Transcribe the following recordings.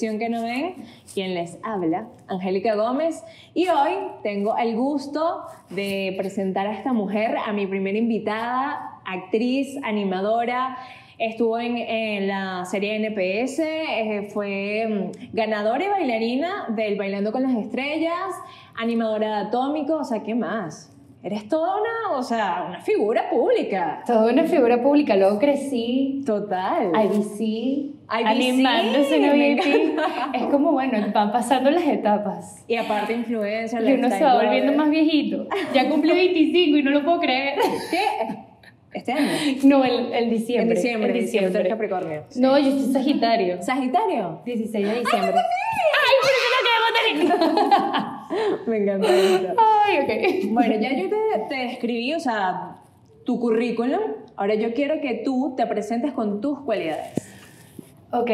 que no ven, quien les habla, Angélica Gómez, y hoy tengo el gusto de presentar a esta mujer, a mi primera invitada, actriz, animadora, Estuvo en, la serie NPS, eh, fue mm, ganadora y bailarina del Bailando con las Estrellas, animadora de Atómico, o sea, ¿qué más? Eres toda una, o sea, una figura pública. Toda una figura pública. Luego crecí. Total. IBC. IBC animándose en VIP. Es como, bueno, van pasando las etapas. Y aparte influencia. Y uno se va volviendo más viejito. Ya cumplí 25 y no lo puedo creer. ¿Qué? ¿Este año? No, el, el diciembre. En diciembre. En diciembre. Capricornio. No, yo soy Sagitario. ¿Sagitario? 16 de diciembre. ¡Ay, por eso no quedamos tan Me encanta. Ay, ok. Bueno, ya yo te, te describí, o sea, tu currículum. Ahora yo quiero que tú te presentes con tus cualidades. Ok.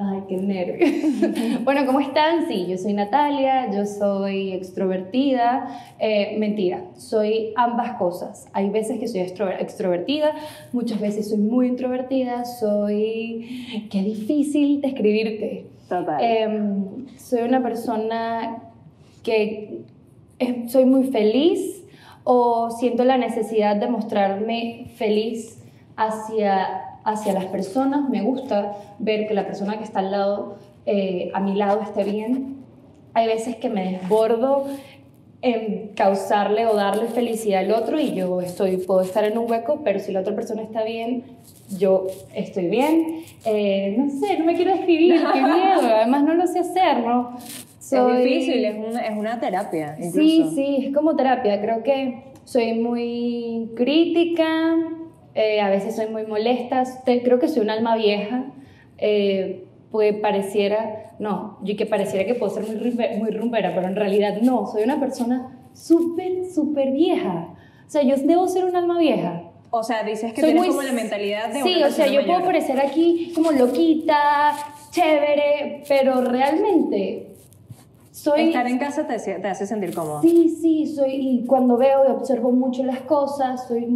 Ay, qué nervios. bueno, ¿cómo están? Sí, yo soy Natalia, yo soy extrovertida. Eh, mentira, soy ambas cosas. Hay veces que soy extrovertida, muchas veces soy muy introvertida, soy... Qué difícil describirte. Em, soy una persona que soy muy feliz o siento la necesidad de mostrarme feliz hacia, hacia las personas. Me gusta ver que la persona que está al lado, eh, a mi lado, esté bien. Hay veces que me desbordo en causarle o darle felicidad al otro y yo estoy, puedo estar en un hueco, pero si la otra persona está bien, yo estoy bien. Eh, no sé, no me quiero describir, qué miedo, además no lo sé hacer, ¿no? Es difícil, es una, es una terapia. Incluso. Sí, sí, es como terapia. Creo que soy muy crítica, eh, a veces soy muy molesta, creo que soy un alma vieja. Eh, pues pareciera, no, yo que pareciera que puedo ser muy, muy rumbera, pero en realidad no, soy una persona súper, súper vieja. O sea, yo debo ser un alma vieja. O sea, dices que tienes como la mentalidad de Sí, o sea, yo puedo parecer aquí como loquita, chévere, pero realmente Estar en casa te, te, hace sentir cómodo. Sí, sí, soy, y cuando veo y observo mucho las cosas, soy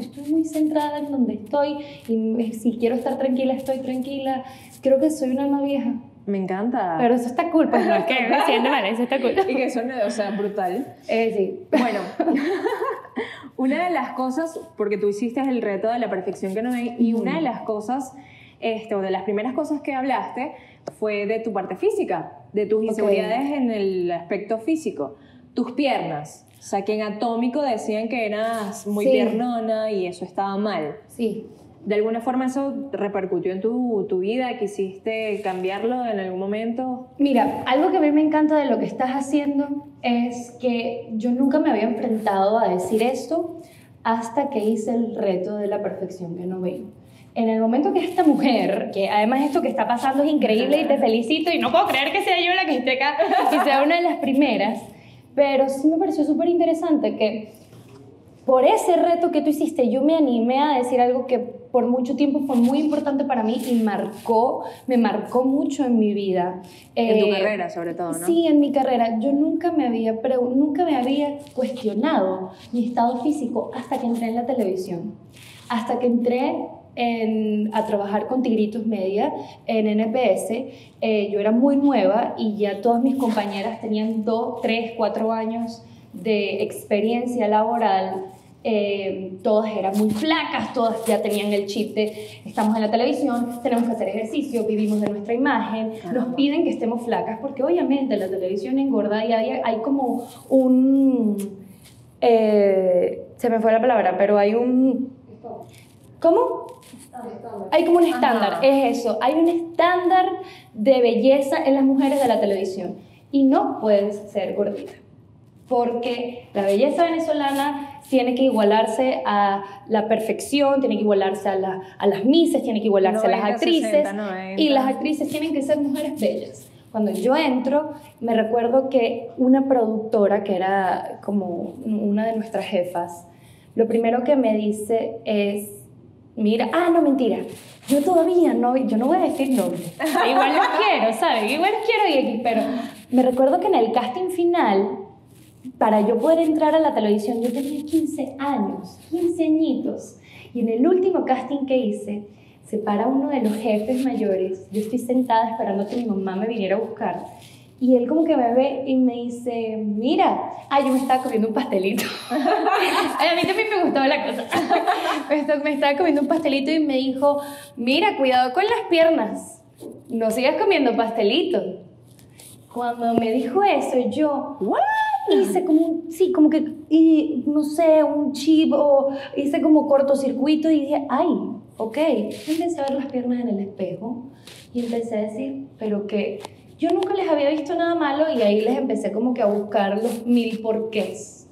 estoy muy centrada en donde estoy y si quiero estar tranquila, estoy tranquila. Creo que soy una alma vieja. Me encanta. Pero eso está cool, pues no, que me siento mal, eso está cool. Y que eso, o sea, brutal. Eh, sí. Bueno, una de las cosas, porque tú hiciste el reto de la perfección que no hay, y una de las cosas, este, o de las primeras cosas que hablaste, fue de tu parte física, de tus inseguridades en el aspecto físico. Tus piernas. O sea, que en Atómico decían que eras muy piernona y eso estaba mal. Sí. ¿De alguna forma eso repercutió en tu, tu, vida? ¿Quisiste cambiarlo en algún momento? Mira, algo que a mí me encanta de lo que estás haciendo es que yo nunca me había enfrentado a decir esto hasta que hice el reto de la perfección que no veo en el momento que esta mujer, que además esto que está pasando es increíble y te felicito y no puedo creer que sea yo la que y sea una de las primeras, pero sí me pareció súper interesante que por ese reto que tú hiciste yo me animé a decir algo que por mucho tiempo fue muy importante para mí y marcó, me marcó mucho en mi vida. En tu eh, carrera sobre todo, ¿no? Sí, en mi carrera. Yo nunca me había, nunca me había cuestionado mi estado físico hasta que entré en la televisión. Hasta que entré a trabajar con Tigritos Media en NPS. Eh, yo era muy nueva y ya todas mis compañeras tenían 2, 3, 4 años de experiencia laboral. Eh, todas eran muy flacas, todas ya tenían el chip de estamos en la televisión, tenemos que hacer ejercicio, vivimos de nuestra imagen, nos piden que estemos flacas porque obviamente la televisión engorda y hay, hay como un... Eh, se me fue la palabra, pero hay un... ¿Cómo? Hay como un estándar, es eso. Hay un estándar de belleza en las mujeres de la televisión. Y no puedes ser gordita. Porque la belleza venezolana tiene que igualarse a la perfección, tiene que igualarse a, a las mises, tiene que igualarse a las actrices. y las actrices tienen que ser mujeres bellas. Cuando yo entro, me recuerdo que una productora, que era como una de nuestras jefas, lo primero que me dice es, mira, ah, no, mentira, yo todavía no, yo no voy a decir nombres. Igual los quiero, ¿sabes? Igual quiero y pero me recuerdo que en el casting final, para yo poder entrar a la televisión, yo tenía 15 años, 15 añitos. Y en el último casting que hice, se para uno de los jefes mayores, yo estoy sentada esperando que mi mamá me viniera a buscar, y él como que me ve y me dice, mira, ay, yo me estaba comiendo un pastelito. Ay, a mí también me gustaba la cosa. me estaba comiendo un pastelito y me dijo, mira, cuidado con las piernas, no sigas comiendo pastelito. Cuando me dijo eso, yo hice como, sí, como que, y, no sé, un chip o hice como cortocircuito y dije, ay, ok. Empecé a ver las piernas en el espejo y empecé a decir, pero que yo nunca les había visto nada malo y ahí les empecé como que a buscar los mil porqués.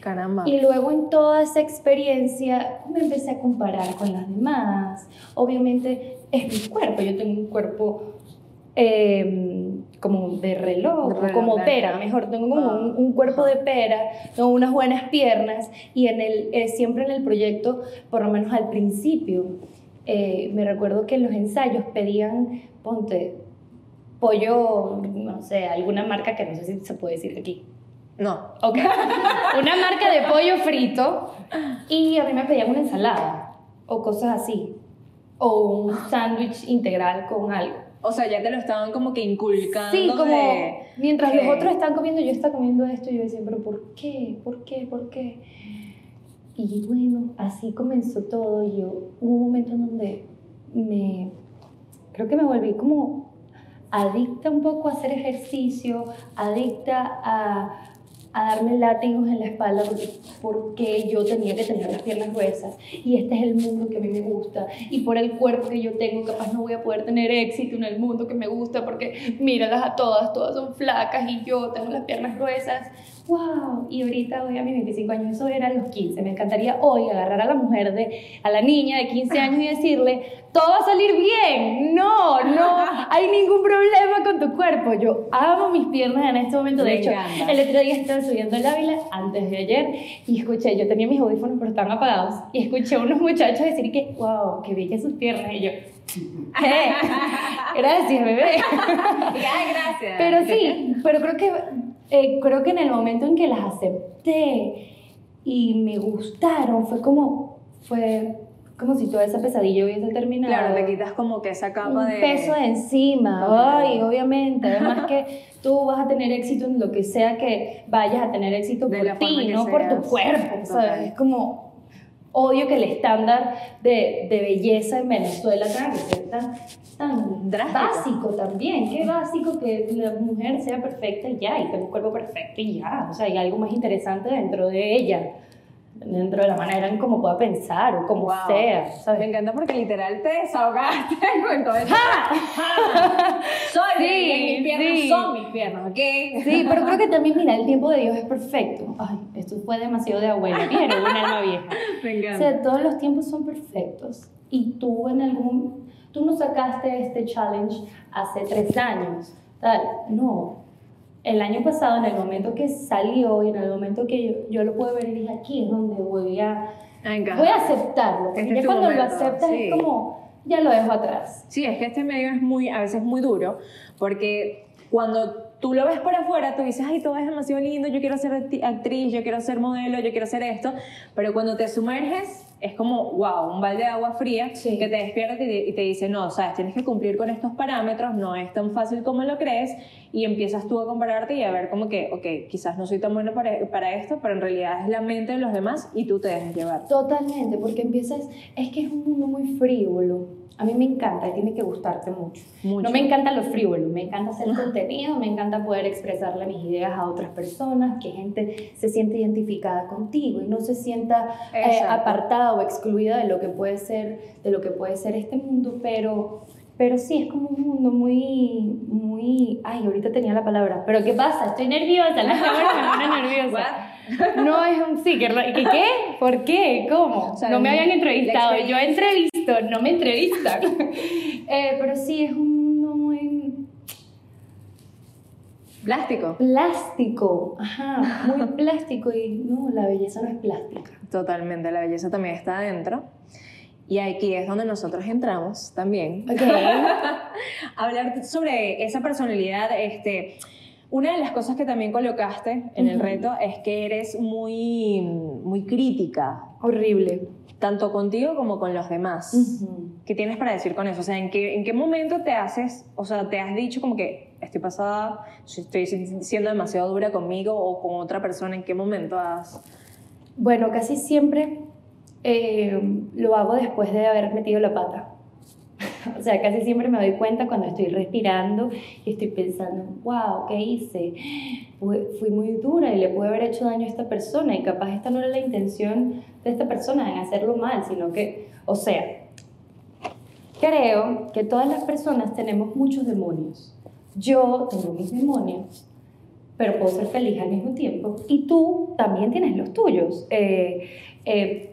Caramba. Y luego en toda esa experiencia me empecé a comparar con las demás. Obviamente es mi cuerpo, yo tengo un cuerpo em, como de reloj, como pera, mejor, tengo como un, un, cuerpo de pera, tengo unas buenas piernas y en el, eh, siempre en el proyecto, por lo menos al principio, eh, me recuerdo que en los ensayos pedían, ponte, pollo, no sé, alguna marca que no sé si se puede decir aquí. No. Ok. una marca de pollo frito y a mí me pedían una ensalada o cosas así. O un sándwich integral con algo. O sea, ya te lo estaban como que inculcando. Sí, como mientras los otros están comiendo, yo estaba comiendo esto y yo decía, pero ¿por qué? ¿Por qué? ¿Por qué? Y bueno, así comenzó todo. Yo hubo un momento en donde me, creo que me volví como adicta un poco a hacer ejercicio, adicta a, a darme látigos en la espalda porque, yo tenía que tener las piernas gruesas. Y este es el mundo que a mí me gusta. Y por el cuerpo que yo tengo capaz no voy a poder tener éxito en el mundo que me gusta porque míralas a todas, todas son flacas y yo tengo las piernas gruesas wow, y ahorita voy a mis 25 años, eso era a los 15, me encantaría hoy agarrar a la mujer, de, a la niña de 15 años y decirle, todo va a salir bien, no, no hay ningún problema con tu cuerpo, yo amo mis piernas en este momento, de hecho, el otro día estaba subiendo el Ávila, antes de ayer, y escuché, yo tenía mis audífonos pero estaban apagados, y escuché a unos muchachos decir que, wow, que que sus piernas, y yo, eh, gracias, bebé. gracias. Pero sí, pero creo que eh, creo que en el momento en que las acepté y me gustaron, fue como, fue como si toda esa pesadilla hubiese terminado. Claro, te quitas como que esa capa de... peso de encima, ay, obviamente, además que tú vas a tener éxito en lo que sea que vayas a tener éxito por ti, no por tu cuerpo, ¿sabes? Es como odio que el estándar de, de belleza en Venezuela tenga que ser tan, tan básico también. Qué básico que la mujer sea perfecta y ya, y tenga un cuerpo perfecto y ya. O sea, hay algo más interesante dentro de ella dentro de la manera en cómo pueda pensar o como sea. Me encanta porque literal te desahogaste con todo eso. Soy sí, mis piernas son mis piernas, ¿ok? Sí, pero creo que también, mira, el tiempo de Dios es perfecto. Ay, esto fue demasiado de abuela, ¿vieron? Una alma vieja. Me encanta. O sea, todos los tiempos son perfectos. Y tú en algún... Tú no sacaste este challenge hace tres años, tal. No, el año pasado, en el momento que salió y en el momento que yo, yo lo puedo ver y dije, aquí es donde voy a, voy a aceptarlo. Este ya cuando lo aceptas es como, ya lo dejo atrás. Sí, es que este medio es muy, a veces muy duro, porque cuando tú lo ves por afuera, tú dices, ay, todo es demasiado lindo, yo quiero ser actriz, yo quiero ser modelo, yo quiero hacer esto, pero cuando te sumerges es como, wow, un balde de agua fría que te despierta y te, dice, no, sabes, tienes que cumplir con estos parámetros, no es tan fácil como lo crees, y empiezas tú a compararte y a ver como que, ok, quizás no soy tan bueno para, para esto, pero en realidad es la mente de los demás y tú te dejas llevar. Totalmente, porque empiezas, es que es un mundo muy frívolo a mí me encanta y tiene que gustarte mucho. No me encanta lo frívolo, me encanta hacer contenido, me encanta poder expresarle mis ideas a otras personas, que gente se siente identificada contigo y no se sienta eh, apartada o excluida de lo que puede ser de lo que puede ser este mundo, pero pero sí, es como un mundo muy, muy... Ay, ahorita tenía la palabra. ¿Pero qué pasa? Estoy nerviosa, la cámara me nerviosa. No es un sí, ¿qué? ¿Qué? ¿Por qué? ¿Cómo? no me habían entrevistado. Yo no me entrevistan. eh, pero sí, es un mundo muy... Plástico. Plástico, ajá, muy plástico y no, la belleza no es plástica. Totalmente, la belleza también está adentro. Y aquí es donde nosotros entramos también. Okay. Hablar sobre esa personalidad, este, Una de las cosas que también colocaste en el reto es que eres muy, muy crítica. Horrible. Tanto contigo como con los demás. ¿Qué tienes para decir con eso? O sea, ¿en qué, ¿en qué momento te haces, o sea, te has dicho como que estoy pasada, estoy siendo demasiado dura conmigo o con otra persona? ¿En qué momento has...? Bueno, casi siempre eh, lo hago después de haber metido la pata. O sea, casi siempre me doy cuenta cuando estoy respirando y estoy pensando, wow, ¿qué hice? Fui muy dura y le pude haber hecho daño a esta persona y capaz esta no era la intención de esta persona en hacerlo mal, sino que, o sea, creo que todas las personas tenemos muchos demonios. Yo tengo mis demonios, pero puedo ser feliz al mismo tiempo y tú también tienes los tuyos. Eh, eh,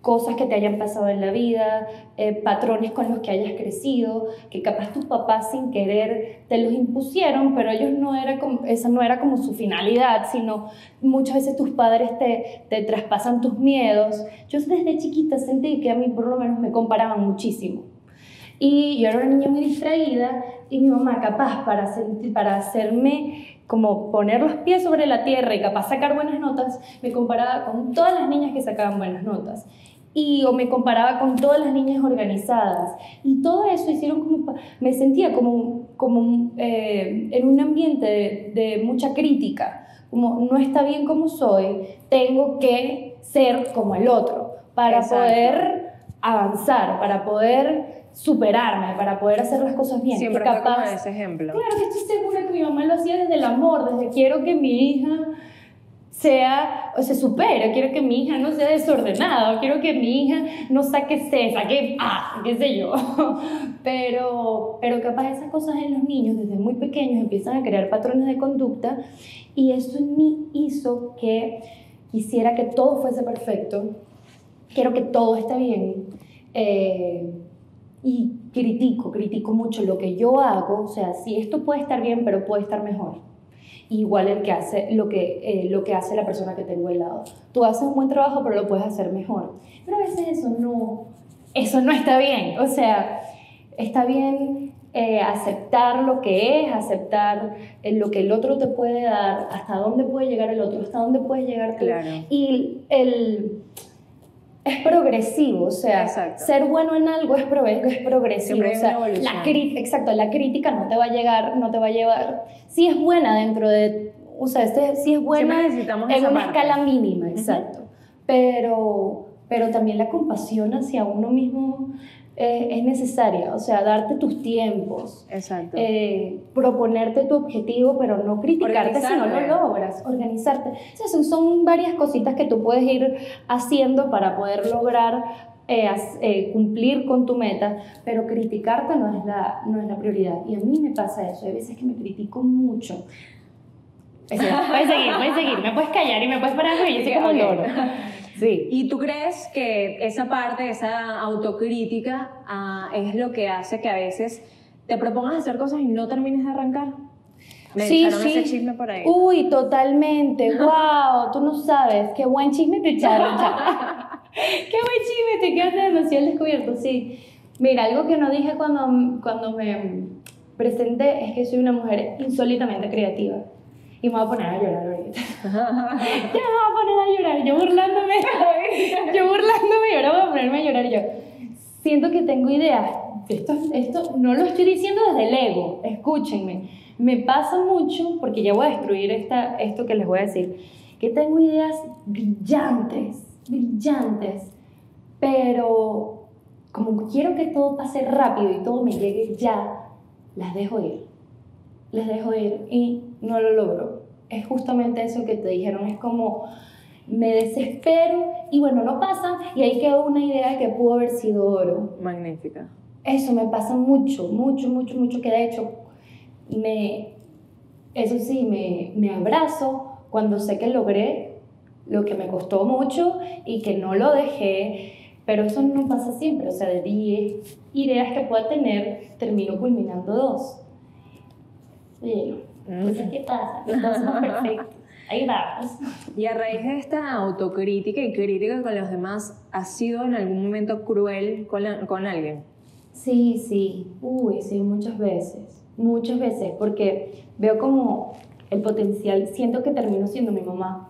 cosas que te hayan pasado en la vida, eh, patrones con los que hayas crecido, que capaz tus papás sin querer te los impusieron, pero ellos no era como, esa no era como su finalidad, sino muchas veces tus padres te, te traspasan tus miedos. Yo desde chiquita sentí que a mí por lo menos me comparaban muchísimo. Y yo era una niña muy distraída y mi mamá capaz para, sentir, para hacerme como poner los pies sobre la tierra y capaz sacar buenas notas, me comparaba con todas las niñas que sacaban buenas notas. Y o me comparaba con todas las niñas organizadas. Y todo eso hicieron como me sentía como como eh, en un ambiente de, mucha crítica. Como no está bien como soy tengo que ser como el otro. Para poder avanzar para poder superarme para poder hacer las cosas bien siempre capaz ese ejemplo claro que estoy segura que mi mamá lo hacía desde el amor desde quiero que mi hija sea, o se supere, quiero que mi hija no sea desordenada, quiero que mi hija no saque C, saque A, qué sé yo. Pero, pero capaz esas cosas en los niños desde muy pequeños empiezan a crear patrones de conducta y eso en mí hizo que quisiera que todo fuese perfecto, quiero que todo esté bien. Eh, y critico, critico mucho lo que yo hago, o sea, si esto puede estar bien, pero puede estar mejor igual el que hace, lo, que, eh, lo que hace la persona que tengo al lado. Tú haces un buen trabajo, pero lo puedes hacer mejor. Pero a veces eso no, eso no está bien. O sea, está bien eh, aceptar lo que es, aceptar eh, lo que el otro te puede dar, hasta dónde puede llegar el otro, hasta dónde puedes llegar tú. Claro. Y el es progresivo, o sea, ser bueno en algo es, es progresivo, o sea, la exacto, la crítica no te va a llegar, no te va a llevar, si es buena dentro de, o sea, este, si es buena en una escala mínima, exacto, pero, pero también la compasión hacia uno mismo eh, es necesaria, o sea, darte tus tiempos, Exacto. Eh, proponerte tu objetivo, pero no criticarte si no lo logras, organizarte. O sea, son varias cositas que tú puedes ir haciendo para poder lograr eh, cumplir con tu meta, pero criticarte no es, la, no es la prioridad. Y a mí me pasa eso, hay veces que me critico mucho. puedes seguir, puedes seguir, me puedes callar y me puedes parar y yo soy como loro. Sí. ¿Y tú crees que esa parte, esa autocrítica, ah, es lo que hace que a veces te propongas hacer cosas y no termines de arrancar? Me sí, sí. Ese chisme por ahí. Uy, totalmente. wow, tú no sabes. Qué buen chisme te echaron. Qué buen chisme, te quedaste demasiado descubierto. Sí. Mira, algo que no dije cuando, cuando me presenté es que soy una mujer insólitamente creativa. Y me voy a poner a llorar ahorita. ya me voy a poner a llorar, yo burlándome. yo burlándome y ahora voy a ponerme a llorar yo. Siento que tengo ideas. Esto, esto no lo estoy diciendo desde el ego, escúchenme. Me pasa mucho, porque ya voy a destruir esta, esto que les voy a decir, que tengo ideas brillantes, brillantes, pero como quiero que todo pase rápido y todo me llegue ya, las dejo ir. Les dejo ir y no lo logro. Es justamente eso que te dijeron, es como me desespero y bueno, no pasa y ahí quedó una idea que pudo haber sido oro. Magnífica. Eso me pasa mucho, mucho, mucho, mucho, que de hecho me, eso sí, me, me abrazo cuando sé que logré lo que me costó mucho y que no lo dejé, pero eso no pasa siempre, o sea, de 10 ideas que pueda tener, termino culminando dos. Oye, ¿qué pasa? Ahí vamos. Y a raíz de esta autocrítica y crítica con los demás, ¿has sido en algún momento cruel con, con alguien? Sí, sí. Uy, sí, muchas veces. Muchas veces. Porque veo como el potencial, siento que termino siendo mi mamá.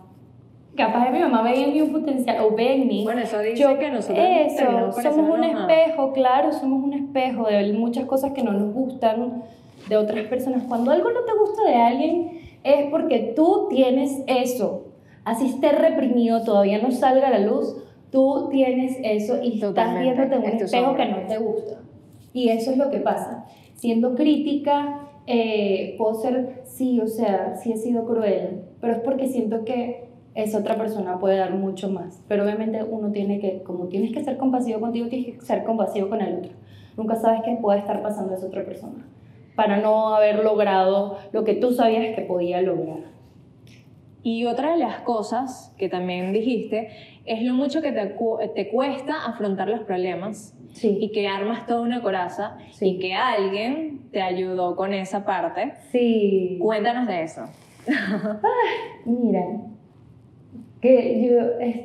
Capaz de mi mamá ve en mí un potencial o ve en mí. Bueno, eso dice Yo- que nosotros eso, somos un mamá. espejo, claro, somos un espejo de muchas cosas que no nos gustan de otras personas. Cuando algo no te gusta de alguien es porque tú tienes eso. Así esté reprimido, todavía no salga a la luz, tú tienes eso y estás viéndote en un espejo sombra. que no te gusta. Y eso es lo que pasa. Siendo crítica, eh, puedo ser, sí, o sea, sí he sido cruel, pero es porque siento que esa otra persona puede dar mucho más. Pero obviamente uno tiene que, como tienes que ser compasivo contigo, tienes que ser compasivo con el otro. Nunca sabes qué puede estar pasando a esa otra persona para no haber logrado lo que tú sabías que podía lograr. Y otra de las cosas que también dijiste es lo mucho que te, cu- te cuesta afrontar los problemas y Sí, que armas toda una coraza Sí. y que alguien te ayudó con esa parte. sí. Cuéntanos de eso. Mira, que yo... es-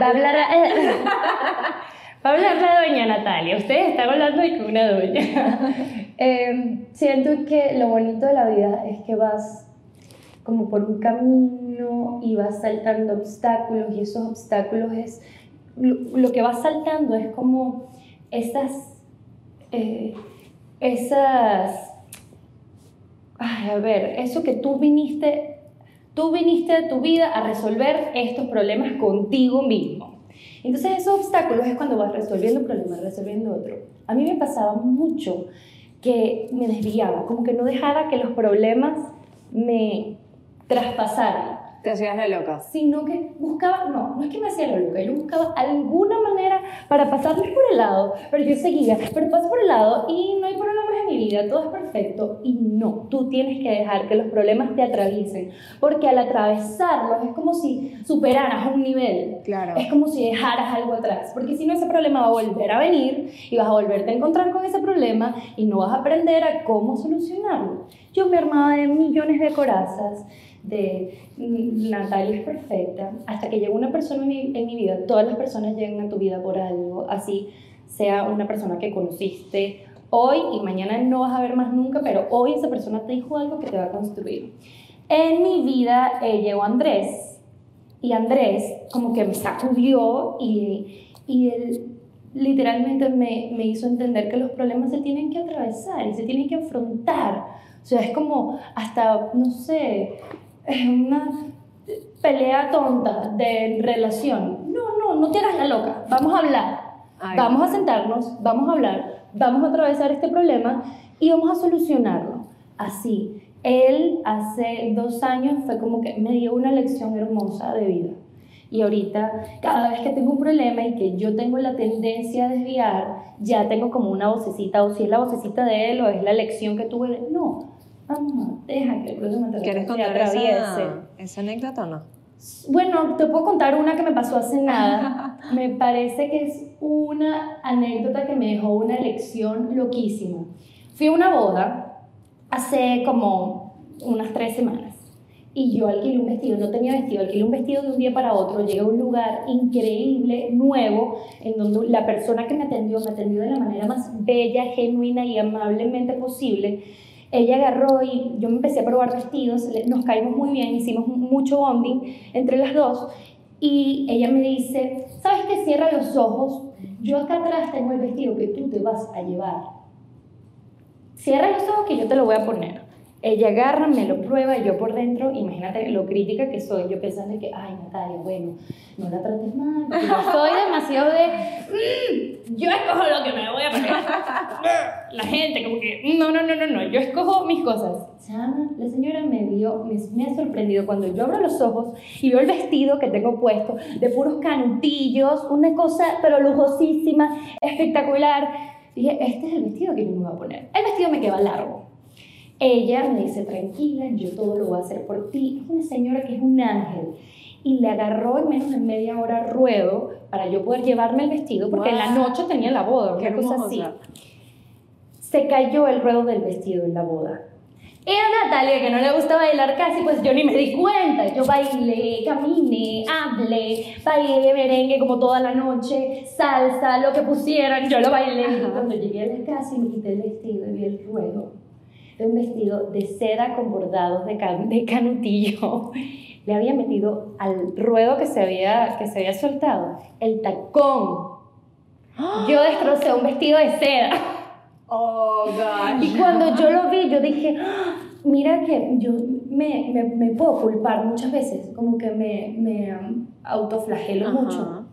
Va a hablar, va a hablar la doña Natalia. Ustedes están hablando de que una doña. Eh, siento que lo bonito de la vida es que vas como por un camino y vas saltando obstáculos y esos obstáculos es lo, lo que vas saltando es como esas eh, esas ay, a ver eso que tú viniste tú viniste de tu vida a resolver estos problemas contigo mismo. Entonces esos obstáculos es cuando vas resolviendo un problema resolviendo otro. A mí me pasaba mucho que me desviaba como que no dejaba que los problemas me traspasaran Te hacías la loca. sino que buscaba, no, no es que me hacía la loca, yo buscaba alguna manera para pasarles por el lado, pero yo seguía, pero paso por el lado y no mi vida, todo es perfecto y no, tú tienes que dejar que los problemas te atraviesen, porque al atravesarlos es como si superaras un nivel, Claro. es como si dejaras algo atrás, porque si no ese problema va a volver a venir y vas a volverte a encontrar con ese problema y no vas a aprender a cómo solucionarlo. Yo me armaba de millones de corazas, de mm, Natalia es perfecta, hasta que llegó una persona en mi, en mi vida, todas las personas llegan a tu vida por algo, así sea una persona que conociste hoy y mañana no vas a ver más nunca, pero hoy esa persona te dijo algo que te va a construir. En mi vida eh, llegó Andrés, y Andrés como que me sacudió y, y él literalmente me, me hizo entender que los problemas se tienen que atravesar y se tienen que afrontar. O sea, es como hasta, no sé, una pelea tonta de relación. No, no, no te hagas la loca. Vamos a hablar. Ay. Vamos a sentarnos, vamos a hablar, vamos a atravesar este problema y vamos a solucionarlo. Así. Él hace dos años fue como que me dio una lección hermosa de vida. Y ahorita, cada vez que tengo un problema y que yo tengo la tendencia a desviar, ya tengo como una vocecita, o si es la vocecita de él o es la lección que tuve. No, vamos, deja que el problema te, ¿Quieres contar esa, esa anécdota o no? Bueno, te puedo contar una que me pasó hace nada. Me parece que es una anécdota que me dejó una lección loquísima. Fui a una boda hace como unas tres semanas y yo alquilé un vestido, no tenía vestido, alquilé un vestido de un día para otro, llegué a un lugar increíble, nuevo, en donde la persona que me atendió me atendió de la manera más bella, genuina y amablemente posible. Ella agarró y yo me empecé a probar vestidos, nos caímos muy bien, hicimos mucho bonding entre las dos y ella me dice, ¿sabes qué? Cierra los ojos, yo acá atrás tengo el vestido que tú te vas a llevar. Cierra los ojos que yo te lo voy a poner. Ella agarra, me lo prueba y yo por dentro, imagínate lo crítica que soy, yo pensando que, ay Natalia, bueno, no la trates mal, yo soy demasiado de, "Mm, yo escojo lo que me voy a poner. La gente como que, no, no, no, no, no, yo escojo mis cosas. La señora me vio, me, me ha sorprendido cuando yo abro los ojos y veo el vestido que tengo puesto, de puros canutillos, una cosa pero lujosísima, espectacular. Dije, este es el vestido que yo me voy a poner. El vestido me queda largo. Ella me dice, tranquila, yo todo lo voy a hacer por ti. Es una señora que es un ángel. Y le agarró en menos de media hora ruedo para yo poder llevarme el vestido, porque en la noche tenía la boda, Qué una cosa así. Se cayó el ruedo del vestido en la boda. Y a Natalia, que no le gusta bailar casi, pues yo ni me di cuenta. Yo bailé, caminé, hablé, bailé merengue como toda la noche, salsa, lo que pusieran, yo lo bailé. Y cuando llegué a la casa y me quité el vestido y vi el ruedo, Era un vestido de seda con bordados de, can- de canutillo. Le había metido al ruedo que se había, que se había soltado el tacón. Yo destrocé un vestido de seda. Oh, gosh. Y cuando yo lo vi, yo dije, "Ah, mira que yo me, me, me puedo culpar muchas veces, como que me, me autoflagelo Ajá. mucho.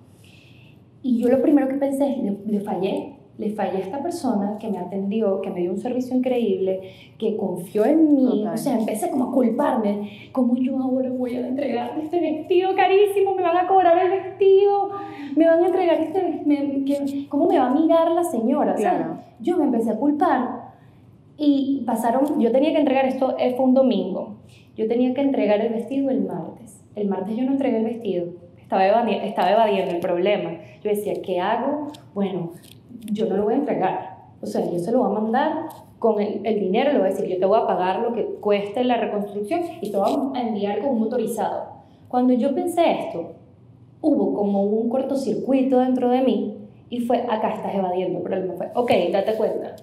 Y yo lo primero que pensé es, le, le fallé, le fallé a esta persona que me atendió, que me dio un servicio increíble, que confió en mí. Total. O sea, empecé como a culparme. ¿Cómo yo ahora voy a entregar este vestido carísimo? ¿Me van a cobrar el vestido? ¿Me van a entregar este vestido? ¿Cómo me va a mirar la señora? ¿sabes? Claro. Yo me empecé a culpar y pasaron, yo tenía que entregar esto, eh, fue un domingo. Yo tenía que entregar el vestido el martes. El martes yo no entregué el vestido. Estaba evadiendo, estaba evadiendo el problema. Yo decía, ¿qué hago? Bueno, yo no lo voy a entregar. O sea, yo se lo voy a mandar con el, el dinero, le voy a decir, yo te voy a pagar lo que cueste la reconstrucción y te voy a enviar con un motorizado. Cuando yo pensé esto, hubo como un cortocircuito dentro de mí y fue, acá estás evadiendo. El problema fue, ok, date cuenta,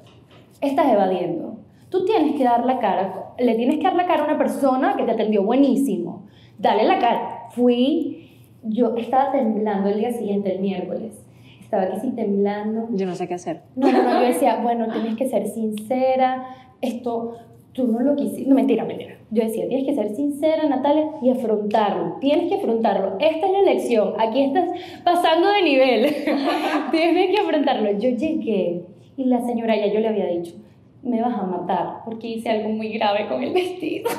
estás evadiendo. Tú tienes que dar la cara, le tienes que dar la cara a una persona que te atendió buenísimo. Dale la cara. Fui, yo estaba temblando el día siguiente, el miércoles. Estaba aquí sí temblando. Yo no sé qué hacer. No, no, no, yo decía, bueno, tienes que ser sincera, esto, tú no lo quisiste, no, mentira, mentira. Yo decía, tienes que ser sincera, Natalia, y afrontarlo, tienes que afrontarlo. Esta es la elección, aquí estás pasando de nivel, tienes que afrontarlo. Yo llegué y la señora ya yo le había dicho, me vas a matar porque hice algo muy grave con el vestido.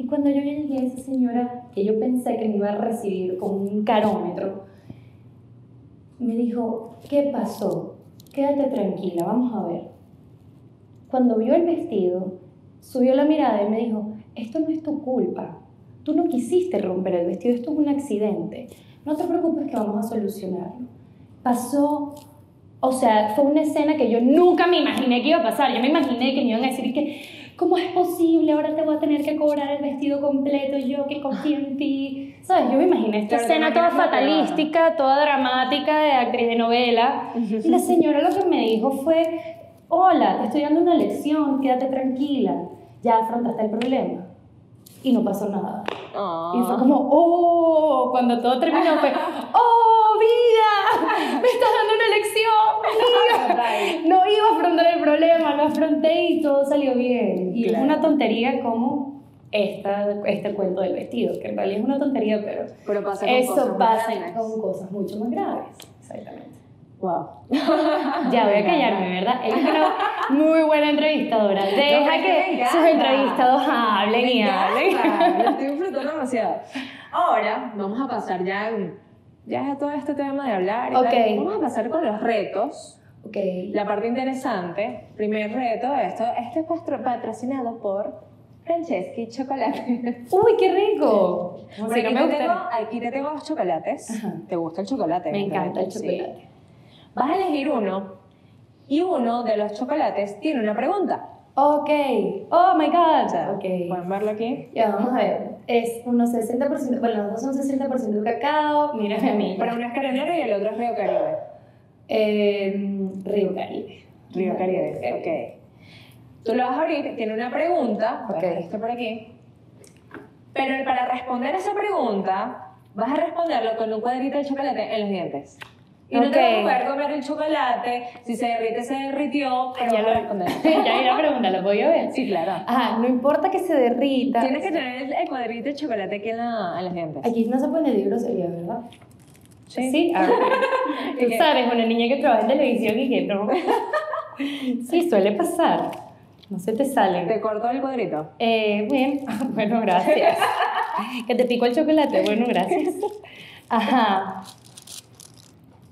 Y cuando yo llegué a esa señora, que yo pensé que me iba a recibir con un carómetro, me dijo, ¿qué pasó? Quédate tranquila, vamos a ver. Cuando vio el vestido, subió la mirada y me dijo, esto no es tu culpa. Tú no quisiste romper el vestido, esto es un accidente. No te preocupes que vamos a solucionarlo. Pasó, o sea, fue una escena que yo nunca me imaginé que iba a pasar. Yo me imaginé que me iban a decir que, ¿cómo es posible? Ahora te voy a tener que cobrar el vestido completo, yo que confío en ti. ¿Sabes? Yo me imaginé esta escena toda fatalística, toda dramática de actriz de novela. Y la señora lo que me dijo fue, hola, te estoy dando una lección, quédate tranquila, ya afrontaste el problema. Y no pasó nada. Y fue como, oh, cuando todo terminó fue, oh, vida, me estás dando una lección, vida. No iba a afrontar el problema, lo afronté y todo salió bien. Y Claro. es una tontería como esta, este cuento del vestido, que en realidad es una tontería, pero Pero pasa con cosas eso más pasa con cosas mucho más graves. Exactamente. Wow. Ya voy a callarme, ¿verdad? Es una muy buena entrevistadora. Deja que sus entrevistados hablen Me y hablen. Lo estoy disfrutando demasiado. Ahora vamos a pasar ya, ya a todo este tema de hablar. Y Ok. tal. Vamos a pasar con los retos. Ok. La parte interesante. Primer reto, esto, este es patro- patrocinado por Franceschi Chocolate. Uy, qué rico. Sí, aquí, me te gusta. tengo, aquí te tengo los chocolates. Ajá. ¿Te gusta el chocolate? Me encanta el Sí. chocolate. Vas a elegir uno y uno de los chocolates tiene una pregunta. Ok. Oh my god. O sea, ok. ¿Pueden verlo aquí? Ya, vamos a ver. Es unos 60%, bueno, los dos son 60% cacao. Mírame a mí. Pero uno es y el otro es Río Caribe. Eh, Río Caribe. Río Caribe, ok. Tú lo vas a abrir, tiene una pregunta, voy a Ok. dejar esto por aquí. Pero para responder esa pregunta, vas a responderlo con un cuadrito de chocolate en los dientes. Y no te vas a poder comer el chocolate, si se derrite, se derritió, pero Ya a lo responder. ya la pregunta, ¿la podía ver? Sí, claro. Ajá, no importa que se derrita. Tienes que tener el, cuadrito de chocolate aquí en, la- en los dientes. Aquí no se puede decir grosería, ¿verdad? Sí. Sí. Ah. Tú sabes, una niña que trabaja en televisión y que no. Sí, suele pasar. No se te sale. Te corto el cuadrito. Eh, bien, bueno, gracias. que te pico el chocolate, bueno, gracias. Ajá.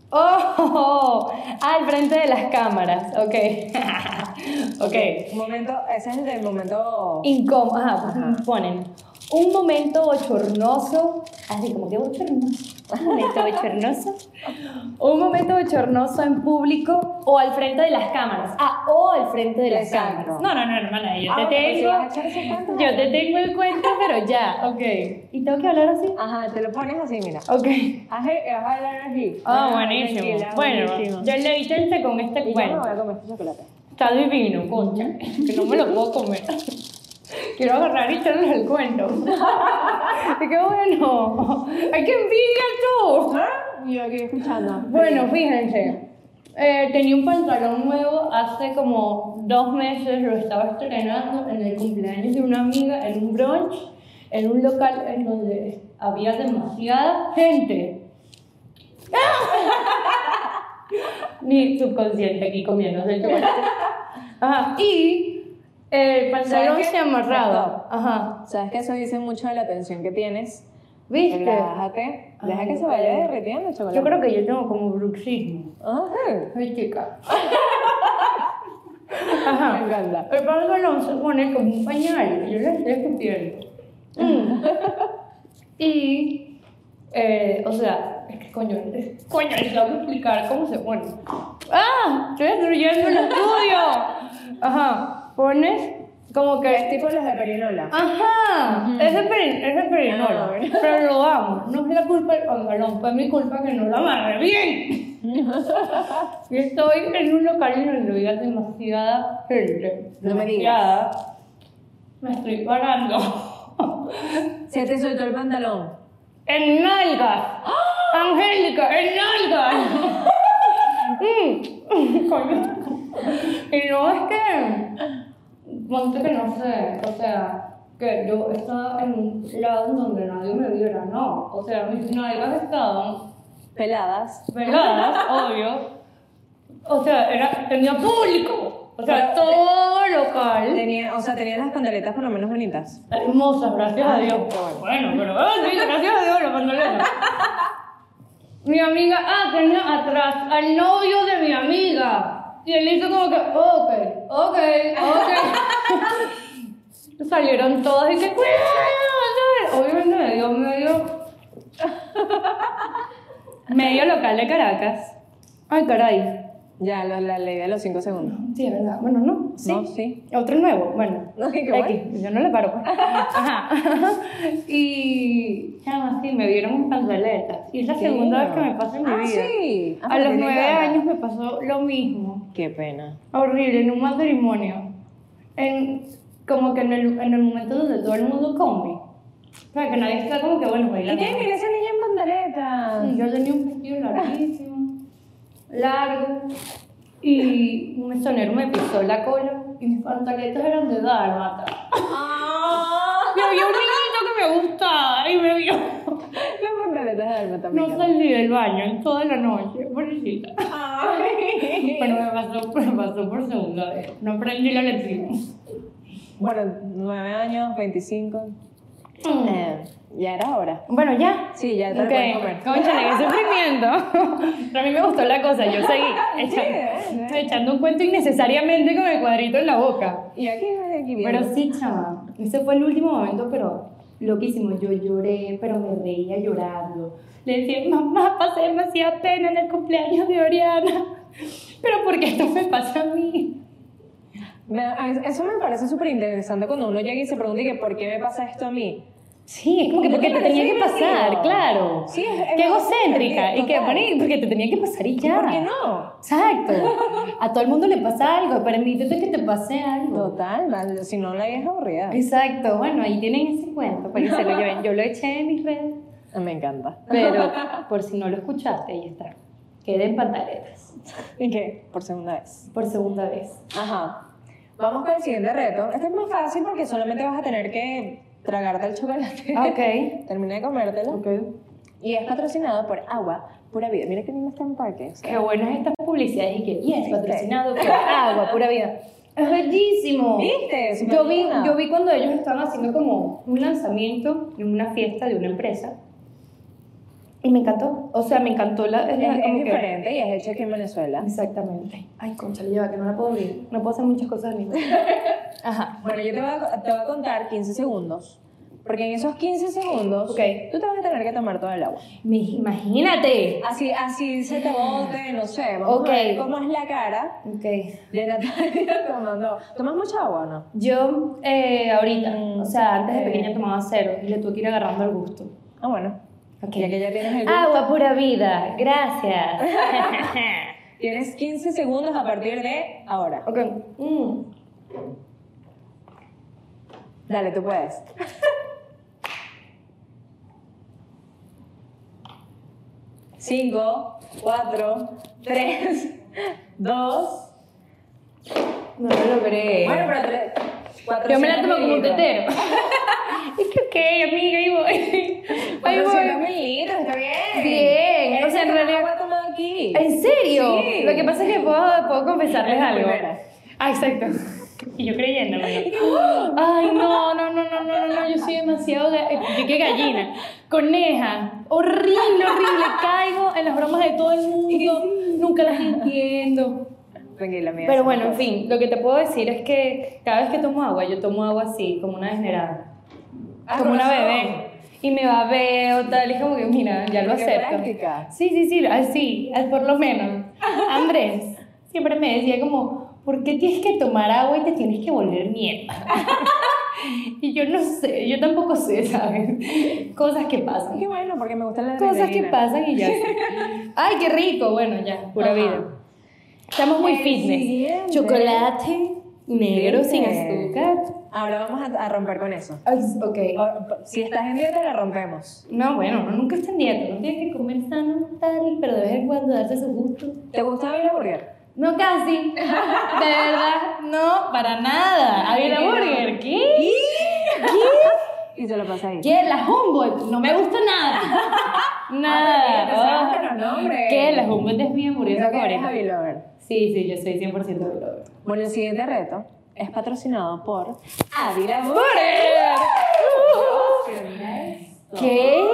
Oh, al frente de las cámaras, ok. ok. Un momento, ese es el momento. Incómodo, ajá, Ajá. ponen un momento bochornoso, así como que bochornoso, un momento bochornoso, un momento bochornoso en público o al frente de las cámaras, ah, o al frente de las Exacto. cámaras. No, no, no, hermana, yo Ah, te pero si tengo, vas a echar ese cuento, yo te tengo el cuento, pero ya, ok. ¿Y tengo que hablar así? Ajá, te lo pones así, mira. Ok. Haz vas a hablar así. Ah, Ah, buenísimo. tranquila, Bueno, buenísimo. yo le vi chance con este Y yo me bueno. voy a comer este chocolate. Está divino, concha. Que no me lo puedo comer. Quiero agarrar y echarles el cuento. y qué bueno. ¡Ay, qué envidia tú! Yo aquí escuchando. Bueno, fíjense. eh, tenía un pantalón nuevo hace como dos meses, lo estaba estrenando en el cumpleaños de una amiga en un brunch, en un local en donde había demasiada gente. Mi subconsciente aquí comiéndose el chocolate. Ajá. Y el pantalón se amarraba. Ajá. ¿Sabes que eso dice mucho de la tensión que tienes? ¿Viste? Relájate. Deja Ay, que se vaya derritiendo el chocolate. Yo creo que yo tengo como bruxismo. Ajá. Ay, chica. Me Ajá. encanta. El pantalón se pone como un pañal. Yo le estoy escupiendo. Mm. Y, eh, o sea, es que coño, es- coño, les tengo que explicar cómo se pone. ¡Ah! Estoy destruyendo el estudio. Ajá. Pones como Es que. tipo los de perinola. Ajá, es de perin, es de perinola, Ah, bueno. pero lo amo. No es la culpa del pantalón, fue mi culpa que no lo amarré bien. y estoy en un local en donde había demasiada gente. No me digas. demasiada. Me estoy parando. Se te soltó el pantalón. ¡En nalgas! ¡Angélica, en nalgas! Mm. Y no es que. Ponte que no sé, o sea, que yo estaba en un lado en donde nadie me viera, no. O sea, mis nalgas estaban Peladas. pegadas, obvio. O sea, era, tenía público. O sea, Pero- todo local. Tenía, o sea, tenía las pantaletas por lo menos bonitas. Hermosas, gracias a Dios. bueno. Pero ah, sí, gracias a Dios la pantalones. Mi amiga, ah, tenía atrás al novio de mi amiga. Y él hizo como que, ok, ok, ok. Salieron todas y que, cuidado, Obviamente me dio medio. medio local de Caracas. Ay, caray. Ya, lo- la ley de los 5 segundos. Sí, es verdad. Bueno, no. Sí. No, sí. Otro nuevo, bueno. Ay, qué X, yo no le paro. pues. Ajá. y chama, sí, me vieron en pantaletas. Y es la segunda vez que me pasa en mi Ah, vida. sí. Ah, A los nueve años me pasó lo mismo. Qué pena. Horrible, en un matrimonio. En, como que en el, en el momento donde todo el mundo come. O sea, que nadie está como que, bueno, ¿Y bailando. qué? Mira esa niña en pantaletas. Sí, yo tenía un vestido larguísimo, largo, y un mesonero me pisó la cola y mis pantaletas eran de dálmata. Ah. Me vio un niñito que me gustaba y me vio. De alma también. No salí del baño en toda la noche, pobrecita. Pero me pasó, me pasó por segunda vez. No aprendí la lección. Bueno, 9 años, 25. Mm. Eh, ya era hora. Bueno, ya. Sí, ya te lo Ok, puedes comer. Cónchale, qué sufrimiento. Pero a mí me gustó la cosa, yo seguí echando, eh, eh. echando un cuento innecesariamente con el cuadrito en la boca. Y aquí, aquí viene. Pero sí, chama, ese fue el último momento, pero loquísimo. Yo lloré, pero me reía llorando. Le decía, mamá, pasé demasiada pena en el cumpleaños de Oriana. Pero ¿por qué esto me pasa a mí? Eso me parece súper interesante cuando uno llega y se pregunta ¿por qué me pasa esto a mí? Sí, es como que ¿No porque te te tenía que pasar, divertido? claro. Sí, es- es Qué bastante egocéntrica. Y que, bueno, porque te tenía que pasar y ya. ¿Por qué no? Exacto. A todo el mundo le pasa algo, permítete que te pase algo. Total, si no la es aburrida. Exacto, bueno, ahí tienen ese cuento para que se lo lleven. Yo lo eché en mis redes, Me encanta. pero por si no lo escuchaste, ahí está. Quedé en pantaletas ¿Y qué? Por segunda vez. por segunda vez. Ajá. Vamos con el siguiente reto. Este es más fácil porque solamente vas a tener que tragarte el chocolate. Ok. Termina de comértelo. Ok. Y es patrocinado por Agua Pura Vida. Mira que lindo está en parque. Qué buenas estas publicidades y que, y es patrocinado por agua, pura vida. Es bellísimo. ¿Viste? Yo vi, yo vi cuando ellos estaban haciendo como un lanzamiento en una fiesta de una empresa. Y me encantó. O sea, me encantó la. Es, es como que- diferente y es hecho aquí en Venezuela. Exactamente. Ay, concha, le lleva que no la puedo abrir. No puedo hacer muchas cosas al mismo tiempo. Ajá. Bueno, yo te voy, a, te voy a contar 15 segundos. Porque en esos 15 segundos, Ok. tú te vas a tener que tomar todo el agua. Imagínate. Así, así se te bote, no sé. Vamos Ok. a ver cómo es la cara Ok. de Natalia tomando. ¿Tomas mucha agua o no? Yo, eh, ahorita, Mm, o sea, antes de pequeña tomaba cero y le tuve que ir agarrando el gusto. Ah, bueno. Ok. Ya que ya tienes el. Agua pura vida, gracias. Tienes 15 segundos a partir de ahora. Ok. Mm. Dale, tú puedes. Cinco, cuatro, tres, dos. No lo logré. Bueno, pero tres. Yo me la 400 tomo como un tetero. es que, ok, amiga, ahí voy. Ahí 400 voy. mililitros, está bien. Bien, o sea, en realidad- tomado aquí. ¿En serio? Sí. Lo que pasa es que puedo, puedo confesarles Es la algo. primera. Ah, exacto. Y yo creyéndome. Ay, no, no, no, no, no, no, no, yo soy demasiado. ga- eh, Yo qué gallina. Coneja. Horrible, horrible. Caigo en las bromas de todo el mundo. Nunca las entiendo. Tranquila, mía. Pero bueno, en fin, lo que te puedo decir es que cada vez que tomo agua, yo tomo agua así, como una degenerada. Ah, como una bebé. Y me babeo, tal, y como que, mira, ya lo acepto. práctica. Sí, sí, sí, así, por lo menos. Andrés siempre me decía como, ¿por qué tienes que tomar agua y te tienes que volver mierda? y yo no sé, yo tampoco sé, ¿sabes? Cosas que pasan. Qué bueno, porque me gusta la Cosas que pasan y ya. Ay, qué rico. Bueno, ya, pura Ajá. vida. Estamos muy fitness. Chocolate negro sin azúcar. Ahora vamos a, a romper con eso. Ok. O- Si estás en dieta, la rompemos. No, bueno, uno nunca está en dieta. Uno tiene que comer sano, tal, pero de vez en cuando darse su gusto. ¿Te gusta el hamburguer? No, casi. De verdad, no, para nada. ¿Había la burger? ¿Qué? Y se lo pasa ahí. ¿Qué? La Humboldt. No me gusta nada. Nada. Ah, te sabes Ah. los nombres. ¿Qué? La Humboldt es mi hamburguesa que favorita. Sí, sí, yo soy 100% de lover. Bueno, el siguiente reto es patrocinado por Ávila ¿Qué?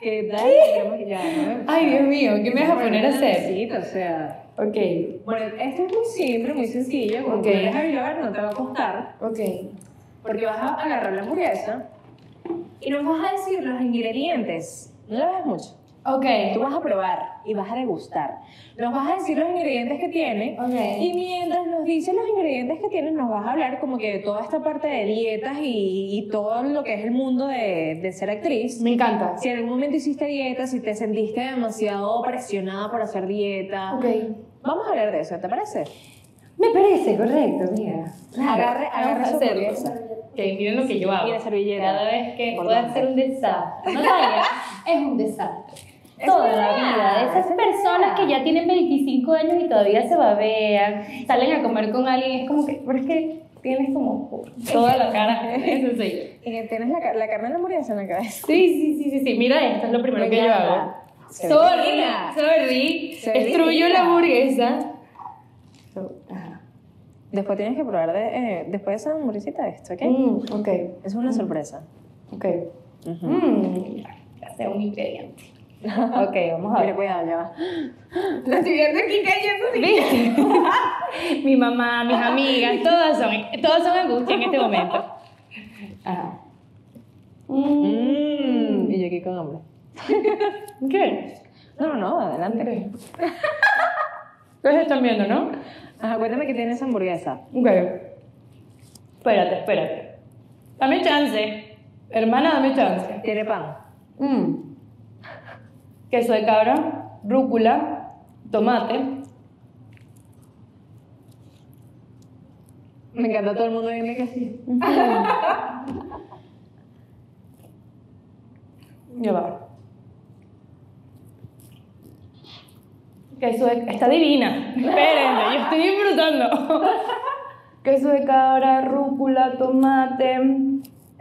¿Qué tal? Ay, Dios mío, ¿qué me vas a poner a hacer? o sea. Ok, Bueno, esto es muy simple, muy sencillo. Como Ok. tú eres Lover, no te va a costar. ok. Porque vas a agarrar la hamburguesa y nos vas a decir los ingredientes. No la ves mucho. Ok. Tú vas a probar y vas a degustar. Nos vas a decir los ingredientes que tiene. Ok. Y mientras nos dices los ingredientes que tiene, nos vas a hablar como que de toda esta parte de dietas y, y todo lo que es el mundo de, de ser actriz. Me encanta. Si en algún momento hiciste dieta, si te sentiste demasiado presionada por hacer dieta. Ok. Vamos a hablar de eso, ¿te parece? Me parece correcto, mira. Agarre- agarre Vamos a su hamburguesa. Ok, miren lo que yo hago. La servilleta. Cada vez que pueda hacer un desastre. Natalia es un desastre. Es Toda la vida. Esas es personas verdad. que ya tienen 25 años y todavía se babean, salen a comer con alguien, es como que, pero es que tienes como toda la cara. Eso sí. Y que tienes la, la carne de la hamburguesa en la cabeza. Sí, sí, sí, sí, sí. Mira esto, es lo primero Me que yo hago. Se Sorry, sorry. Destruyo la hamburguesa. Después tienes que probar de, eh, después de esa hamburguesita esto, ¿ok? Mm, ok, Es una sorpresa. ok. Ujú. Mm, ya sé un ingrediente. Ok, vamos a Mira, ver. cuidado, ya va. La estoy viendo aquí cayendo. ¿Viste? Mi mamá, mis amigas, todas son, todas son angustia en este momento. Ajá. Mm, Mmm. Y yo aquí con hambre. ¿Qué? No, no, no, adelante. Ustedes están viendo, ¿no? Ajá, cuéntame que tiene esa hamburguesa. Ok. Espérate, espérate. Dame chance. Hermana, dame chance. Tiene pan. Mm. Queso de cabra, rúcula, tomate. Me encanta todo el mundo viendo que sí. Ya va. Queso de... Está divina. Espérenme, yo estoy disfrutando. Queso de cabra, rúcula, tomate,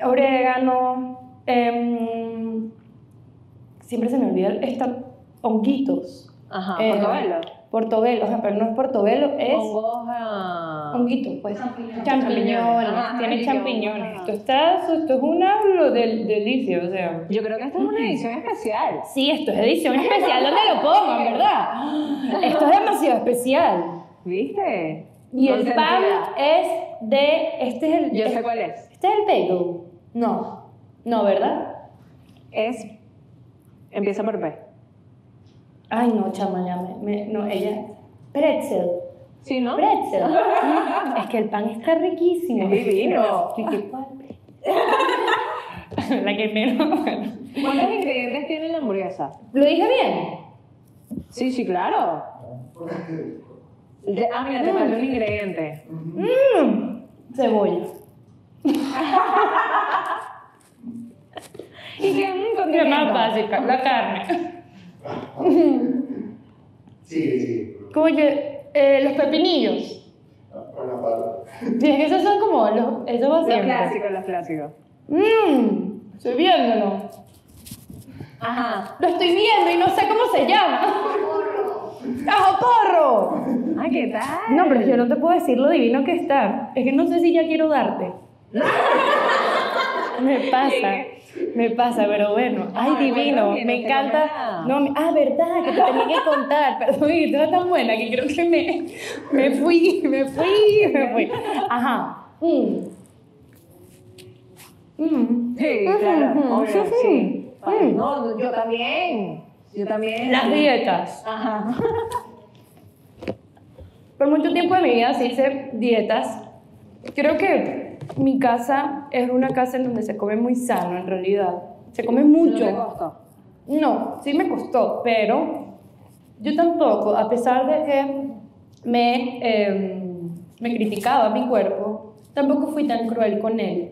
orégano. em, siempre se me olvida esta... Honguitos. Ajá, Eh, portobelo. Portobelo, ajá, pero no es portobelo, es... Hongos a... Honguito, pues. Champiñones. Champiñones. Ajá, Tiene ay, champiñones. qué Esto, está, esto es un hablo del delicia, o sea. Yo creo que esta es una edición especial. Sí, esto es edición especial. ¿Dónde lo pongo, en verdad? Esto es demasiado especial. ¿Viste? Y el pan es de. Este es el. Yo es- sé cuál es. Este es el bagel. No. No, ¿verdad? Es... Empieza por P. Ay, no, chama, ya me. me- no, ella. Pretzel. ¿Sí, no? Pretzel. es que el pan está riquísimo. Es divino. ¿Y qué cuál? La que menos. bueno. ¿Cuántos ingredientes tiene la hamburguesa? ¿Lo dije bien? Sí, sí, claro. Ah, mira, te falta un ingrediente. Mm, cebolla. Condimento. más básica, la carne. Sigue, sigue. Como que eh, los pepinillos. Una pala. Sí, es que esos son como los. Eso va Los clásicos, los clásicos. Mmm, estoy viéndolo. Ajá. Lo estoy viendo y no sé cómo se llama. ¡Ajo porro! Ah, ¿qué tal? No, pero yo no te puedo decir lo divino que está. Es que no sé si ya quiero darte. Me pasa, me pasa, pero bueno. Ay, divino, bueno, me encanta. No, me- ah, verdad, que te tenía que contar. Perdón, que tú eres tan buena que creo que me, me fui, me fui, me fui. Ajá. Mm. Mm. Sí, claro, Ujú, obvio, ujú. sí. Ay, Mm. no, yo también. Yo también. Las dietas. Ajá. Por mucho tiempo de mi vida sí hice dietas. Creo que mi casa es una casa en donde se come muy sano, en realidad. Se come mucho. No costó. No, sí me costó, pero yo tampoco, a pesar de que me, eh, me criticaba mi cuerpo, tampoco fui tan cruel con él.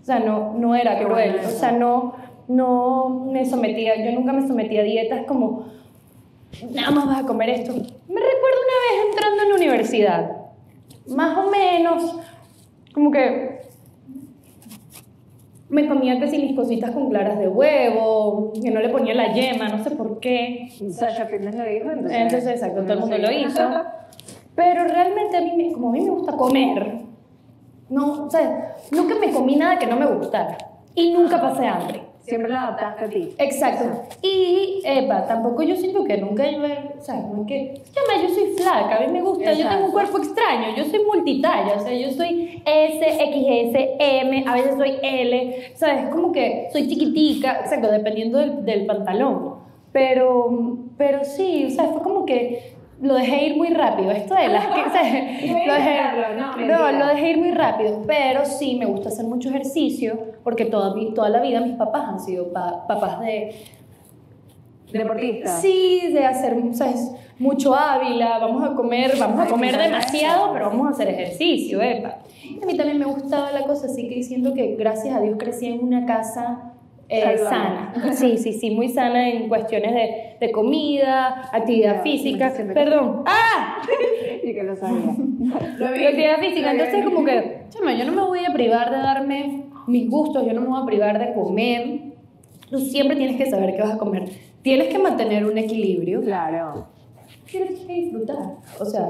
O sea, no, no era Qué cruel, bueno o sea, no, no me sometía, yo nunca me sometía a dietas como, nada más vas a comer esto. Me recuerdo una vez entrando en la universidad, más o menos, como que me comía que si mis cositas con claras de huevo, que no le ponía la yema, no sé por qué. Sasha Fitness lo dijo, entonces. Entonces, exacto, todo el mundo lo hizo. Pero realmente a mí, me- como a mí me gusta comer, no, o sea, nunca me comí nada que no me gustara. Y nunca pasé hambre. Siempre lo adaptaste a ti. Exacto. Y, epa, tampoco yo siento que nunca yo, o sea, no es que, llama, yo soy flaca, a mí me gusta, yo tengo un cuerpo extraño, yo soy multitalla, o sea, yo soy S, XS, M, a veces soy L, ¿sabes? Como que soy chiquitica, exacto, dependiendo del, del pantalón. Pero, pero sí, o sea, fue como que lo dejé ir muy rápido, esto de las que, Lo dejé, no, lo dejé ir muy rápido, pero sí me gusta hacer mucho ejercicio, porque toda, mi- toda la vida mis papás han sido pa- papás de, Deportista. Sí, de hacer ¿sabes? mucho ávila, vamos a comer, vamos a comer demasiado, pero vamos a hacer ejercicio, epa. Y a mí también me gustaba la cosa, así que siento que gracias a Dios crecí en una casa eh, sana. Sí, sí, sí, muy sana en cuestiones de, de comida, actividad física. Perdón. ¡Ah! Y que lo sabía. Lo vi. Actividad física. Lo vi. Entonces, como que, chama, yo no me voy a privar de darme mis gustos, yo no me voy a privar de comer. Tú siempre tienes que saber qué vas a comer. Tienes que mantener un equilibrio. Claro. Tienes que disfrutar. O sea,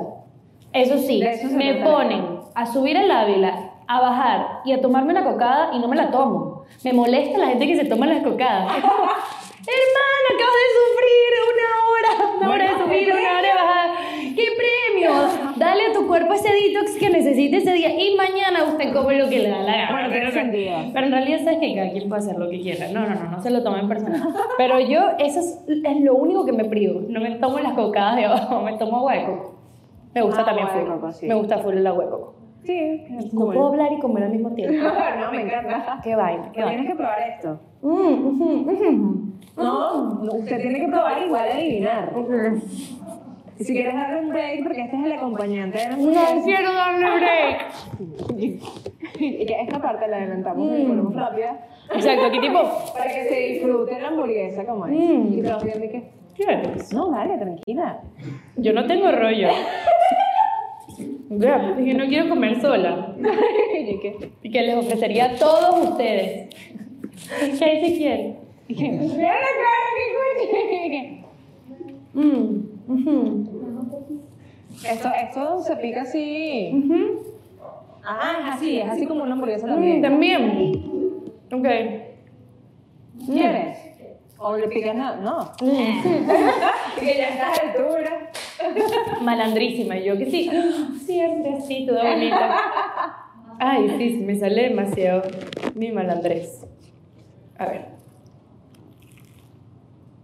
eso sí, eso me ponen a subir el Ávila, a bajar y a tomarme una cocada y no me la tomo. Me molesta la gente que se toma las cocadas. Es como, hermano, acabas de sufrir una hora, una hora de Bueno, subir, ¿qué una hora de bajar. ¡Qué premio! Dale a tu cuerpo ese detox que necesite ese día y mañana usted come lo que le da la gana. Bueno, sentido. Pero en realidad sabes que cada quien puede hacer lo que quiera. No, no, no, no se lo tomen personal. Pero yo, eso es, es lo único que me privo. No me tomo las cocadas de abajo, me tomo agua de coco. Me gusta Ah, también full. coco, sí. Me gusta full el agua de coco. Sí, No cool. puedo hablar y comer al mismo tiempo. No, me encanta. Qué vaina, qué Pero tienes vaina. que probar esto. Mm. No, no, usted tiene que probar igual de adivinar. Y si quieres darle un break, porque este es el acompañante de la No quiero darle break. Esta parte la adelantamos y Mm. ponemos rápida. Exacto, aquí tipo, Para que se disfrute la hamburguesa como es. Mm. Y todos viendo que, ¿qué eres? no, dale, tranquila. Yo no tengo rollo. Ya, que no quiero comer sola. y que, Y que les ofrecería a todos ustedes. ¿Qué que escuche. Mm, Esto, esto se pica así. ujú. Ah, es así, es así como una hamburguesa Mm, también. también. Ok. ¿Quieres? O le picas nada, no. Mm. que ya estás a altura. Malandrísima, yo que sí. Siempre así, toda bonita. Ay, sí, me sale demasiado mi malandrés. A ver.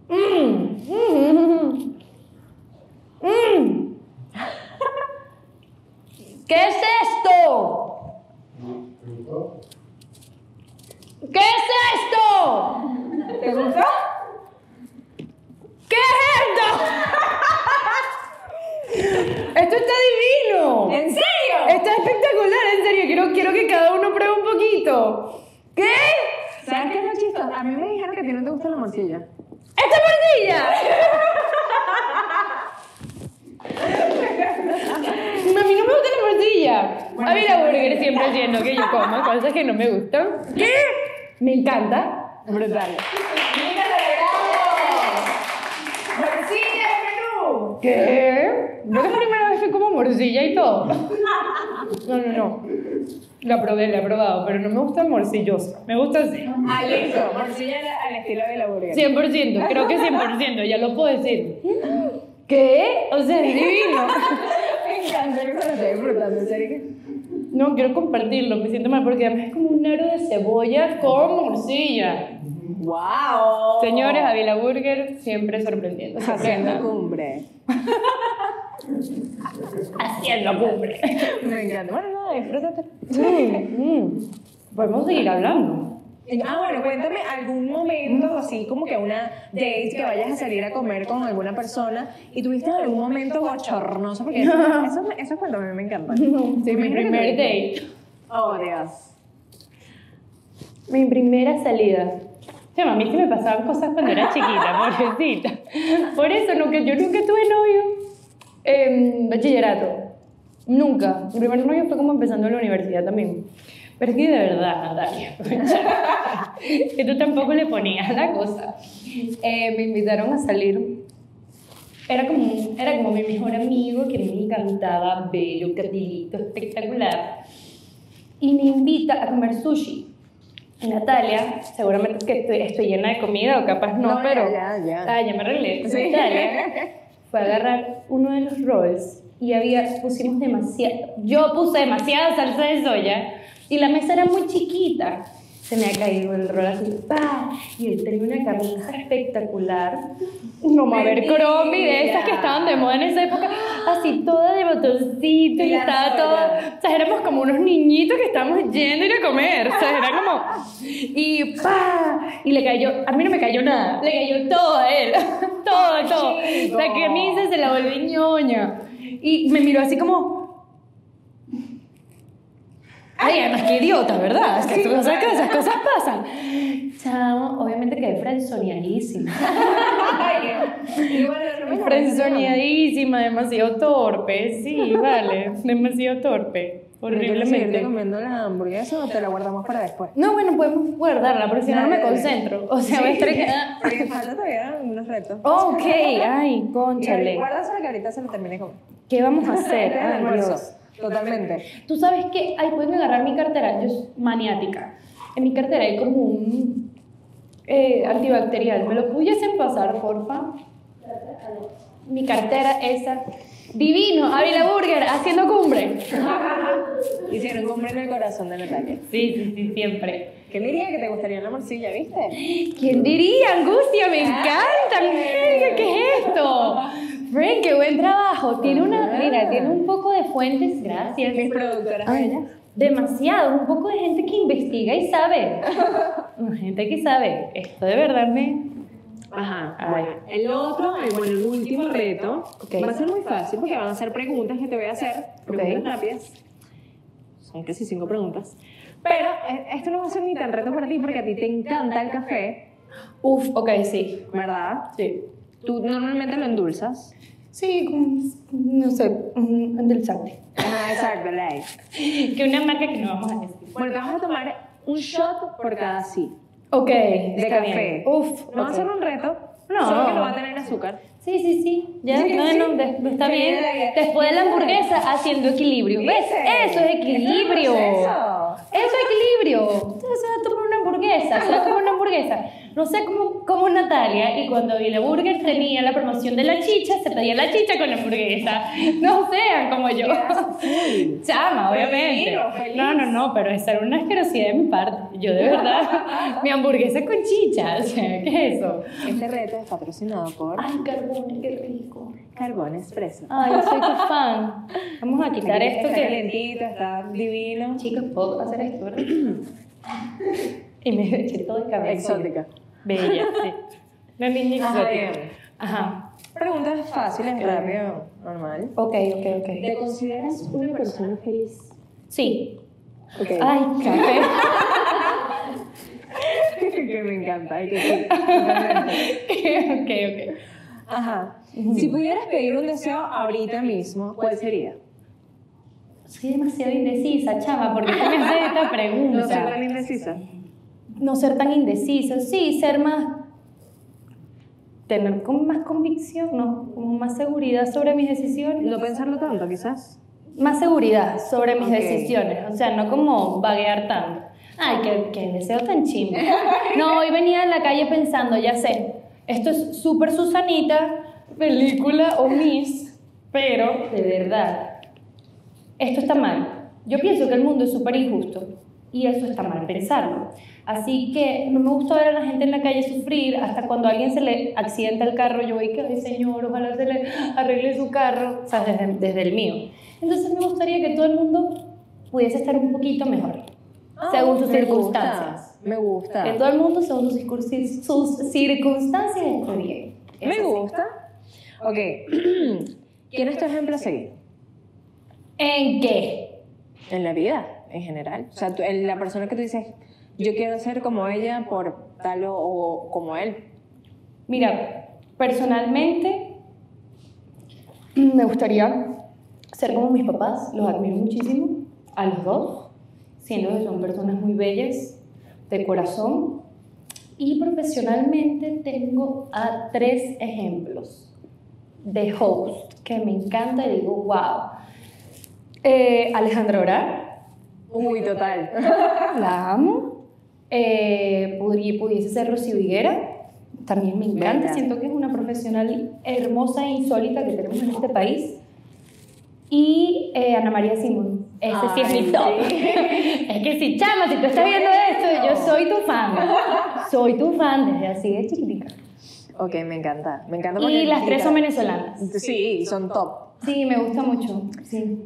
Mm, mm, mm. ¿Qué es esto? ¿Qué es esto? ¿Te gustó? ¿Qué es esto? Esto está divino. ¿En serio? Está espectacular, en serio. Quiero, quiero que cada uno pruebe un poquito. ¿Qué? ¿Sabes qué es lo chistoso? A mí me dijeron que a ti no te gusta la morcilla. ¡Esta morcilla! A mí no me gusta la morcilla. A mí la burger siempre haciendo que yo como cosas que no me gustan. ¿Qué? Me encanta. Brutal. ¡Morcilla menú! ¿Qué? Yo la primera vez que como morcilla y todo. No, no, no. La probé, la he probado, pero no me gusta morcillosa. Me gusta así. Ah, listo. Morcilla al estilo de la burger. 100%, creo que 100%, ya lo puedo decir. ¿Qué? O sea, es divino. Me encanta esté disfrutando, en serio. No, quiero compartirlo, me siento mal porque además es como un aro de cebolla con morcilla. ¡Wow! Señores, Avila Burger siempre sorprendiendo. Haciendo cumbre. Haciendo cumbre. Me encanta. Bueno, no, disfrútate. Mm, mm. Podemos seguir hablando. Ah, bueno, cuéntame algún momento así como que una date que vayas a salir a comer con alguna persona y tuviste algún momento bochornoso porque eso, eso, esos cuentos a mí me encantan. Sí, mi primer date. Oh, Dios. Mi primera salida. Sí, a mí sí me pasaban cosas cuando era chiquita, pobrecita. Por eso nunca, yo nunca tuve novio en bachillerato. Nunca. Mi primer novio fue como empezando la universidad también. Pero es que de verdad, Natalia, que tú tampoco le ponías la cosa. Eh, me invitaron a salir. Era como, era como mi mejor amigo, que me encantaba, bello, cartilito, espectacular. Y me invita a comer sushi. Natalia, seguramente es que estoy, estoy llena de comida o capaz no, No, ya, pero... ya, ya. Ah, ya me arreglé. Sí. Natalia fue a agarrar uno de los rolls y había, pusimos demasiado, yo puse demasiada salsa de soya y la mesa era muy chiquita. Se me ha caído el rol así, ¡pa! Y él tenía una camisa espectacular, como Abercrombie, de esas que estaban de moda en esa época, así toda de botoncito y estaba todo, o sea, éramos como unos niñitos que estábamos yendo a ir a comer, o sea, era como, y ¡pa! Y le cayó, a mí no me cayó nada, le cayó todo a él, todo, todo. La camisa se la volví ñoña. Y me miró así como, Ay, además qué idiota, ¿verdad? Es que tú sabes que esas cosas pasan. Chamo, obviamente quedé frenzoneadísima. Bueno, no me Frenzoneadísima, demasiado torpe. Sí, vale, demasiado torpe. Horriblemente. Horriblemente. comiendo la hamburguesa o te la guardamos para después? No, bueno, podemos guardarla, porque si no, no me concentro. O sea, voy a estar... Porque falta todavía unos retos. Ok, ay, conchale. Guárdaselo que ahorita se lo termine de comer. ¿Qué vamos a hacer? Ay. Dios. Totalmente. Tú sabes que, ay, pueden agarrar mi cartera, yo soy maniática. En mi cartera hay como un eh, antibacterial. ¿Me lo pudiesen pasar, porfa? Mi cartera esa. Divino, Ávila Burger, haciendo cumbre. Hicieron cumbre en el corazón de Natalia. Sí, sí, sí, siempre. ¿Qué diría que te gustaría la morcilla, viste? ¿Quién diría? Angustia, me encanta. ¿Qué es esto? Frank, qué buen trabajo. Tiene una, mira, tiene un poco de fuentes, gracias. Mis productoras demasiado, un poco de gente que investiga y sabe. gente que sabe. Esto de verdad me... Ajá. Ay. Bueno, el otro, el, bueno, el último reto Ok. va a ser muy fácil porque van a ser preguntas que te voy a hacer, preguntas Ok. rápidas. Son casi cinco preguntas. Pero eh, esto no va a ser ni tan reto para ti porque a ti te encanta el café, Uf, ok, sí. ¿verdad? Sí. Tú normalmente lo endulzas. Sí, como, no sé, un endulzante. Ah, exacto, like. Que una marca que no vamos a decir. Bueno, te vas a tomar un shot por cada sí Ok, de café. bien. Uf, No va a ser un reto, No. solo que no va a tener azúcar. Sí, sí, sí. Ya, Sí, no, sí. de- está Sí, bien. Después de la hamburguesa, haciendo equilibrio. ¿Ves? Eso es equilibrio. Eso es equilibrio. Entonces se va a tomar una hamburguesa, se va a comer una hamburguesa. No sé cómo, cómo Natalia, y cuando Vila Burger tenía la promoción de la chicha, se pedía la chicha con la hamburguesa. No sean como yo. Chama, obviamente. Feliz. No, no, no, pero esa era una asquerosidad de mi parte. Yo de verdad, mi hamburguesa con chicha, o sea, ¿qué es eso? Este reto es patrocinado por Ay, carbón, qué rico. Carbón Expreso. Ay, yo soy tu fan. Vamos a quitar esto está que... calentito, está divino. Chicos, ¿puedo hacer esto, y me eché todo el cabello. Exótica. Bella, sí. Una niña Ajá, exótica. Ajá. Preguntas fáciles, rápido. normal. Ok, ok, ok. ¿Te consideras una persona feliz? Sí. Ok. Ay, café. que me encanta. que sí, ok, ok. Ajá. Si pudieras pedir un deseo ahorita mismo, ¿cuál sería? Soy demasiado indecisa, chama, porque me haces esta pregunta. No ser tan indecisa. No ser tan indecisa, sí, ser más, tener como más convicción, ¿no? Como más seguridad sobre mis decisiones. No pensarlo tanto, quizás. Más seguridad sobre mis decisiones, o sea, no como vaguear tanto. Ay, qué, qué deseo tan chimbo. No, hoy venía en la calle pensando, ya sé, esto es súper Susanita, película o Miss, pero de verdad, esto está mal. Yo pienso que el mundo es súper injusto y eso está mal pensarlo. Así que no me gusta ver a la gente en la calle sufrir hasta cuando a alguien se le accidenta el carro. Yo voy que, ay señor, ojalá se le arregle su carro, o sea, desde, desde el mío. Entonces me gustaría que todo el mundo pudiese estar un poquito mejor, según sus Ah, me circunstancias. gusta, Me gusta. Que todo el mundo, según sus, circunstancias- sus circunstancias, esté bien. Me gusta. Ok. ¿Quién es tu ejemplo a seguir? ¿En qué? En la vida, en general. O sea, tú- en la persona que tú dices, yo quiero ser como ella por tal o, o como él. Mira, personalmente me gustaría ser como mis papás, los admiro muchísimo, a los dos, siendo que son personas muy bellas, de corazón. Y profesionalmente tengo a tres ejemplos de host que me encanta y digo, wow. Eh, Alejandra Orar, Uy, total. la amo. Eh, pudiese ser Rocío Higuera, también me encanta. Venga. Siento que es una profesional hermosa e insólita que tenemos en este país. Y eh, Ana María Simón. Ese sí es Ay, mi top. sí. es que si, chama, si tú estás viendo esto, yo soy tu fan. Soy tu fan desde así de chiquitica. Ok, me encanta. Me encanta Y las tres son venezolanas. Sí, son top. Sí, me gusta mucho. Sí.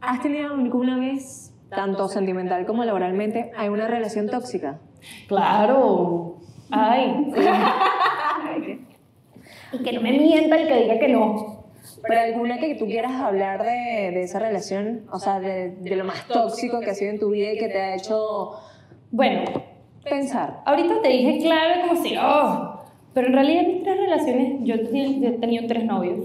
¿Has tenido alguna vez, tanto sentimental como laboralmente, alguna relación tóxica? Claro. Ay. y que no me mienta el que diga que no. Pero alguna que tú quieras hablar de, de esa relación, o sea, de, de lo más tóxico que ha sido en tu vida y que te ha hecho Bueno, pensar. ahorita te dije claro como si, oh, pero en realidad mis tres relaciones, yo he tenido, yo he tenido tres novios.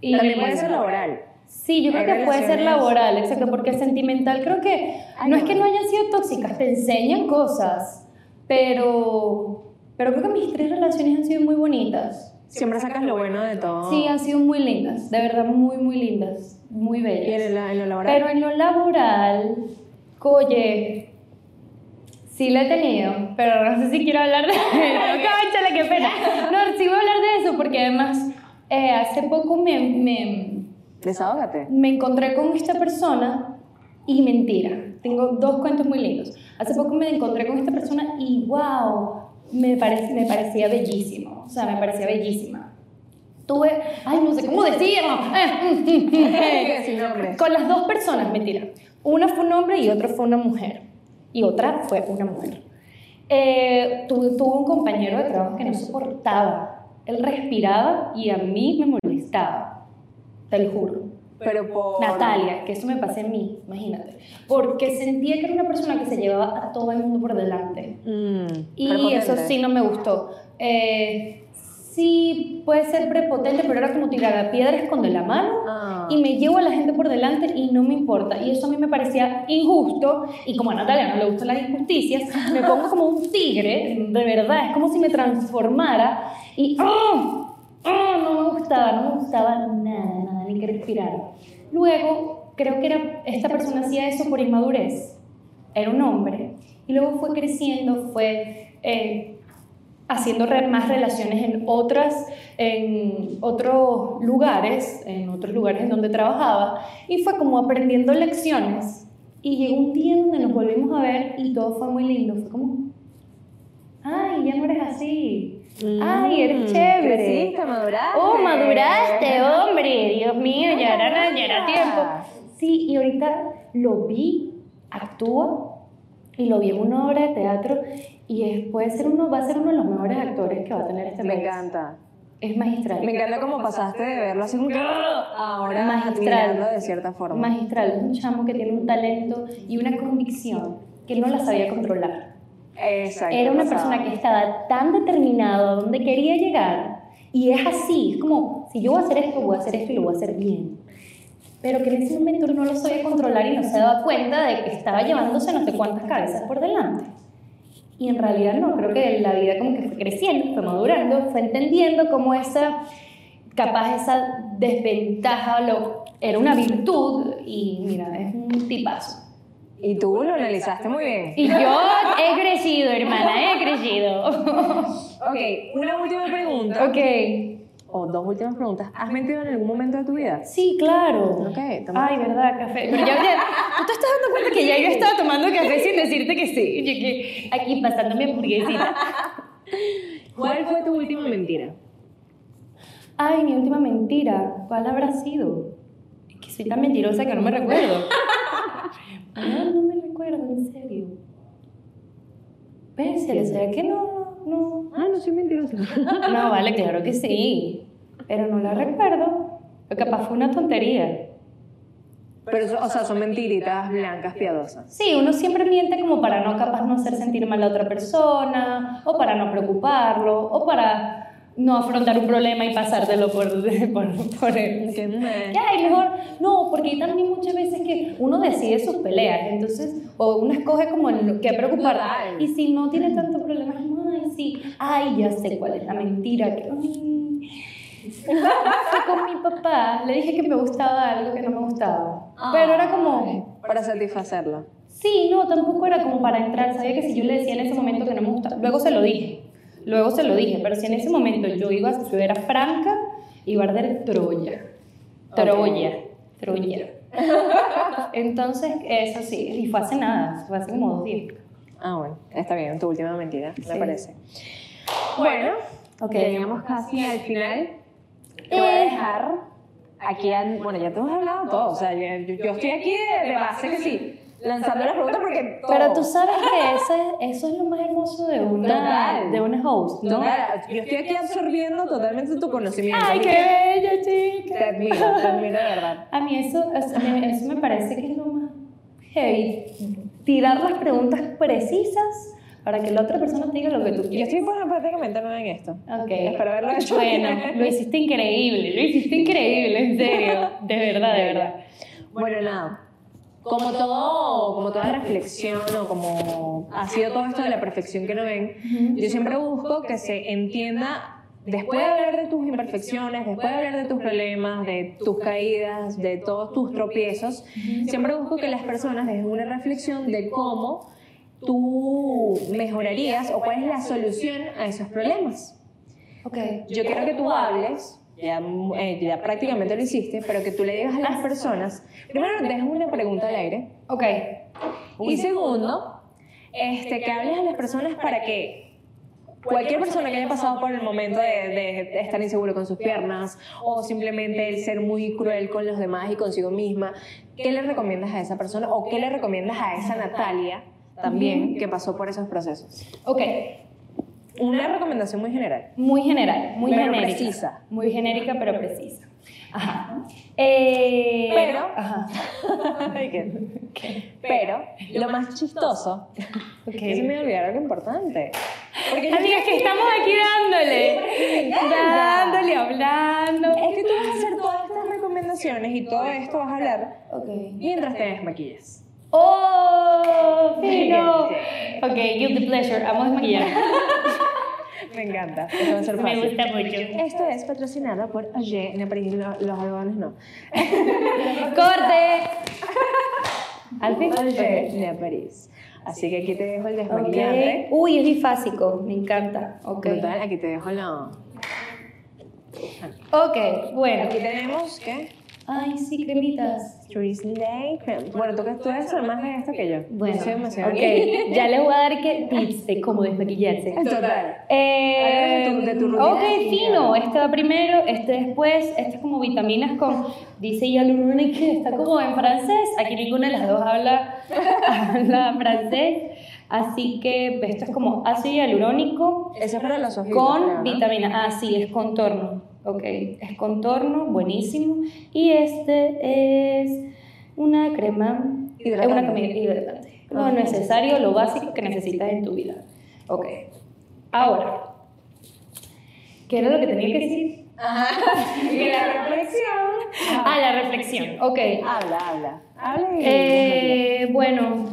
Y También puede ser laboral. Sí, yo creo que puede ser laboral, exacto, porque sentimental creo que no es que no hayan sido tóxicas, te enseñan cosas, pero, pero creo que mis tres relaciones han sido muy bonitas. Siempre sacas lo bueno de todo. Sí, han sido muy lindas, de verdad muy, muy lindas, muy ¿Y bellas. en, el- en lo laboral? Pero en lo laboral, oye, sí la he tenido, pero no sé si quiero hablar de eso. Cónchale, qué pena. No, sí voy a hablar de eso porque además eh, hace poco me, me, Desahógate. me encontré con esta persona y mentira. Tengo dos cuentos muy lindos. Hace poco me encontré con esta persona y wow, me, me parecía bellísimo. O sea, me parecía bellísima. Tuve, ay, no sé cómo decirlo. Sin nombre. Con las dos personas, mentira. Una fue un hombre y otro fue una mujer. Y otra fue una mujer. Eh, tuve, tuve un compañero de trabajo que no soportaba. Él respiraba y a mí me molestaba. Te lo juro. Pero por... Natalia, que eso me pasé a mí, imagínate. Porque sentía que era una persona que se llevaba a todo el mundo por delante. Mm, Y prepotente. eso sí no me gustó. Eh, sí puede ser prepotente, pero era como tirar a piedra, esconde la mano Ah. y me llevo a la gente por delante y no me importa. Y eso a mí me parecía injusto. Y como a Natalia no le gustan las injusticias, me pongo como un tigre, de verdad. Es como si me transformara y. ¡ah! no me gustaba, no me gustaba nada, nada, ni que respirar. Luego, creo que era, esta persona hacía eso por inmadurez. Era un hombre. Y luego fue creciendo, fue eh, haciendo re- más relaciones en otras en otros lugares en otros lugares en donde trabajaba y fue como aprendiendo lecciones y llegó un día donde nos volvimos a ver y todo fue muy lindo fue como ay ya no eres así ay eres Mm, chévere Creciste, maduraste. oh maduraste hombre Dios mío ya era, ya era tiempo sí y ahorita lo vi actúa y lo vi en una obra de teatro y es- puede ser uno, va a ser uno de los mejores actores que va a tener este Me país. encanta. Es magistral. Me encanta cómo pasaste de verlo así como que "Ah", ahora Magistral. de cierta forma. Magistral, es un chamo que tiene un talento y una convicción que no la sabía controlar. Exacto. Era una persona que estaba tan determinado a donde quería llegar y es así, es como, si yo voy a hacer esto, voy a hacer esto y lo voy a hacer bien. Pero que en ese momento no lo sabía controlar y no se daba cuenta de que estaba llevándose no sé cuántas cabezas por delante. Y en realidad no, creo que la vida como que fue creciendo, fue madurando, fue entendiendo cómo esa, capaz esa desventaja lo, era una virtud y mira, es un tipazo. Y tú lo analizaste muy bien. Y yo he crecido, hermana, he crecido. Ok, una última pregunta. ok. O dos últimas preguntas. ¿Has mentido en algún momento de tu vida? Sí, claro. Ok, toma. Ay, verdad, café. Pero ya, ya, tú te estás dando cuenta que ya yo estaba tomando café sin decirte que sí. Yo que aquí pasando mi hamburguesita. ¿Cuál fue tu última mentira? Ay, mi última mentira. ¿Cuál habrá sido? Es que soy tan mentirosa que no me recuerdo. No, no me recuerdo, en serio. Pésale, ¿será que no? No, Ah, no soy mentirosa. no. Vale, claro que sí. Pero no la recuerdo. Pero capaz fue una tontería. Pero, o sea, son mentiritas blancas piadosas. Sí, uno siempre miente como para no capaz no hacer sentir mal a otra persona, o para no preocuparlo, o para no afrontar un problema y pasártelo por, por, por él. Qué. Ya, y mejor, no, porque hay también muchas veces que uno decide sus peleas, entonces, o uno escoge como en lo que preocupar. Y si no tiene tanto problema, es como, ay, sí, ay, ya sé cuál es la mentira. Que. Fue con mi papá, le dije que me gustaba algo que no me gustaba. Pero era como, Para satisfacerlo. Sí, no, tampoco era como para entrar. Sabía que si yo le decía en ese momento que no me gustaba, luego se lo dije. Luego se lo dije, pero si en ese momento yo iba, yo era franca, iba a arder Troya. Troya. Troya. Entonces, eso sí, y fue hace nada, fue hace como dos días. Ah, bueno, está bien, tu última mentira, me Sí. parece. Bueno, Ok. llegamos casi al final. Te voy a dejar aquí, bueno, ya te hemos hablado todo, o sea, yo estoy aquí de, de base que sí, lanzando las preguntas porque todo. Pero tú sabes que ese, eso es lo más hermoso de una, Total. de una host, ¿no? Total, yo estoy aquí absorbiendo totalmente tu conocimiento. ¡Ay, qué bella chica! Te admiro, te admiro de verdad. A mí eso, eso, me- eso me parece que es lo más heavy. Tirar las preguntas precisas para que la otra persona te diga lo que tú Yo quieres. estoy pues, prácticamente nueva en esto. Ok. Espero haberlo hecho Bueno, lo hiciste increíble, lo hiciste increíble, en serio. De verdad, de verdad. Bueno, nada. Como todo, como toda reflexión o como ha sido todo esto de la perfección que no ven, yo siempre busco que se entienda, después de hablar de tus imperfecciones, después de hablar de tus problemas, de tus caídas, de todos tus tropiezos, siempre busco que las personas dejen una reflexión de cómo tú mejorarías o cuál es la solución a esos problemas. Ok. Yo quiero que tú hables, ya, eh, ya prácticamente lo hiciste, pero que tú le digas a las personas, primero dejas una pregunta al aire, Ok. y segundo, este, que hables a las personas para que cualquier persona que haya pasado por el momento de, de estar inseguro con sus piernas o simplemente el ser muy cruel con los demás y consigo misma, ¿qué le recomiendas a esa persona o qué le recomiendas a esa Natalia también que pasó por esos procesos? Ok. Una recomendación muy general. Muy general, muy Pero genérica. precisa. Muy genérica, pero precisa. Ajá. Eh, Pero- Ajá. Pero lo más chistoso Ok. es que se me olvidó algo importante. Porque yo Amigas, que estamos aquí dándole. Dándole, hablando. es que tú vas a hacer todas estas recomendaciones y todo esto vas a hablar mientras te desmaquillas. ¡Oh! ¡Fino! Ok, guilty pleasure. Amo desmaquillar. Me encanta. Eso va a ser Me gusta mucho. Esto es patrocinado por Oye, no, pero lo- los algodones no. ¡Corte! Al fin. Oye, de París. Así que aquí te dejo el desmaquillante. Uy, es bifásico. Me encanta. Ok. Brutal, aquí te dejo lo... Ok, bueno. Aquí tenemos, ¿qué? Ay, sí, cremitas. Drizzly Cream. Bueno, tú que tú eres más de esto que yo. Bueno, Yo soy demasiado ok. Ya les voy a dar que tips de cómo desmaquillarse. Total. Eh, de tu- de tu rutina ok, fino. Este va primero, este después. Este es como vitaminas con. Dice Yaluruni que está como en francés. Aquí ninguna de las dos habla, habla francés. Así que esto es como ácido hialurónico Ese es para los ojitos. con vitamina A, sí, es contorno. Ok, es contorno, buenísimo. Y este es una crema, es una Hidratante. crema hidratante. Lo necesario, lo básico que necesitas en tu vida. Ok, ahora, ¿qué era lo que tenía que decir? Y la reflexión. Ah, la reflexión, ok. Habla, habla. Habla Eh, bueno,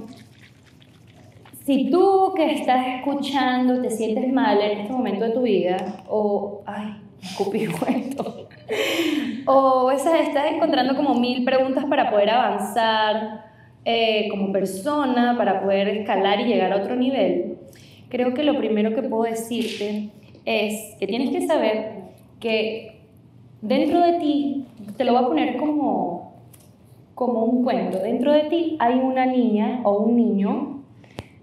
si tú que estás escuchando te sientes mal en este momento de tu vida, o, ay, esto, o esas, estás encontrando como mil preguntas para poder avanzar eh, como persona, para poder escalar y llegar a otro nivel, creo que lo primero que puedo decirte es que tienes que saber que dentro de ti, te lo voy a poner como como un cuento. Dentro de ti hay una niña o un niño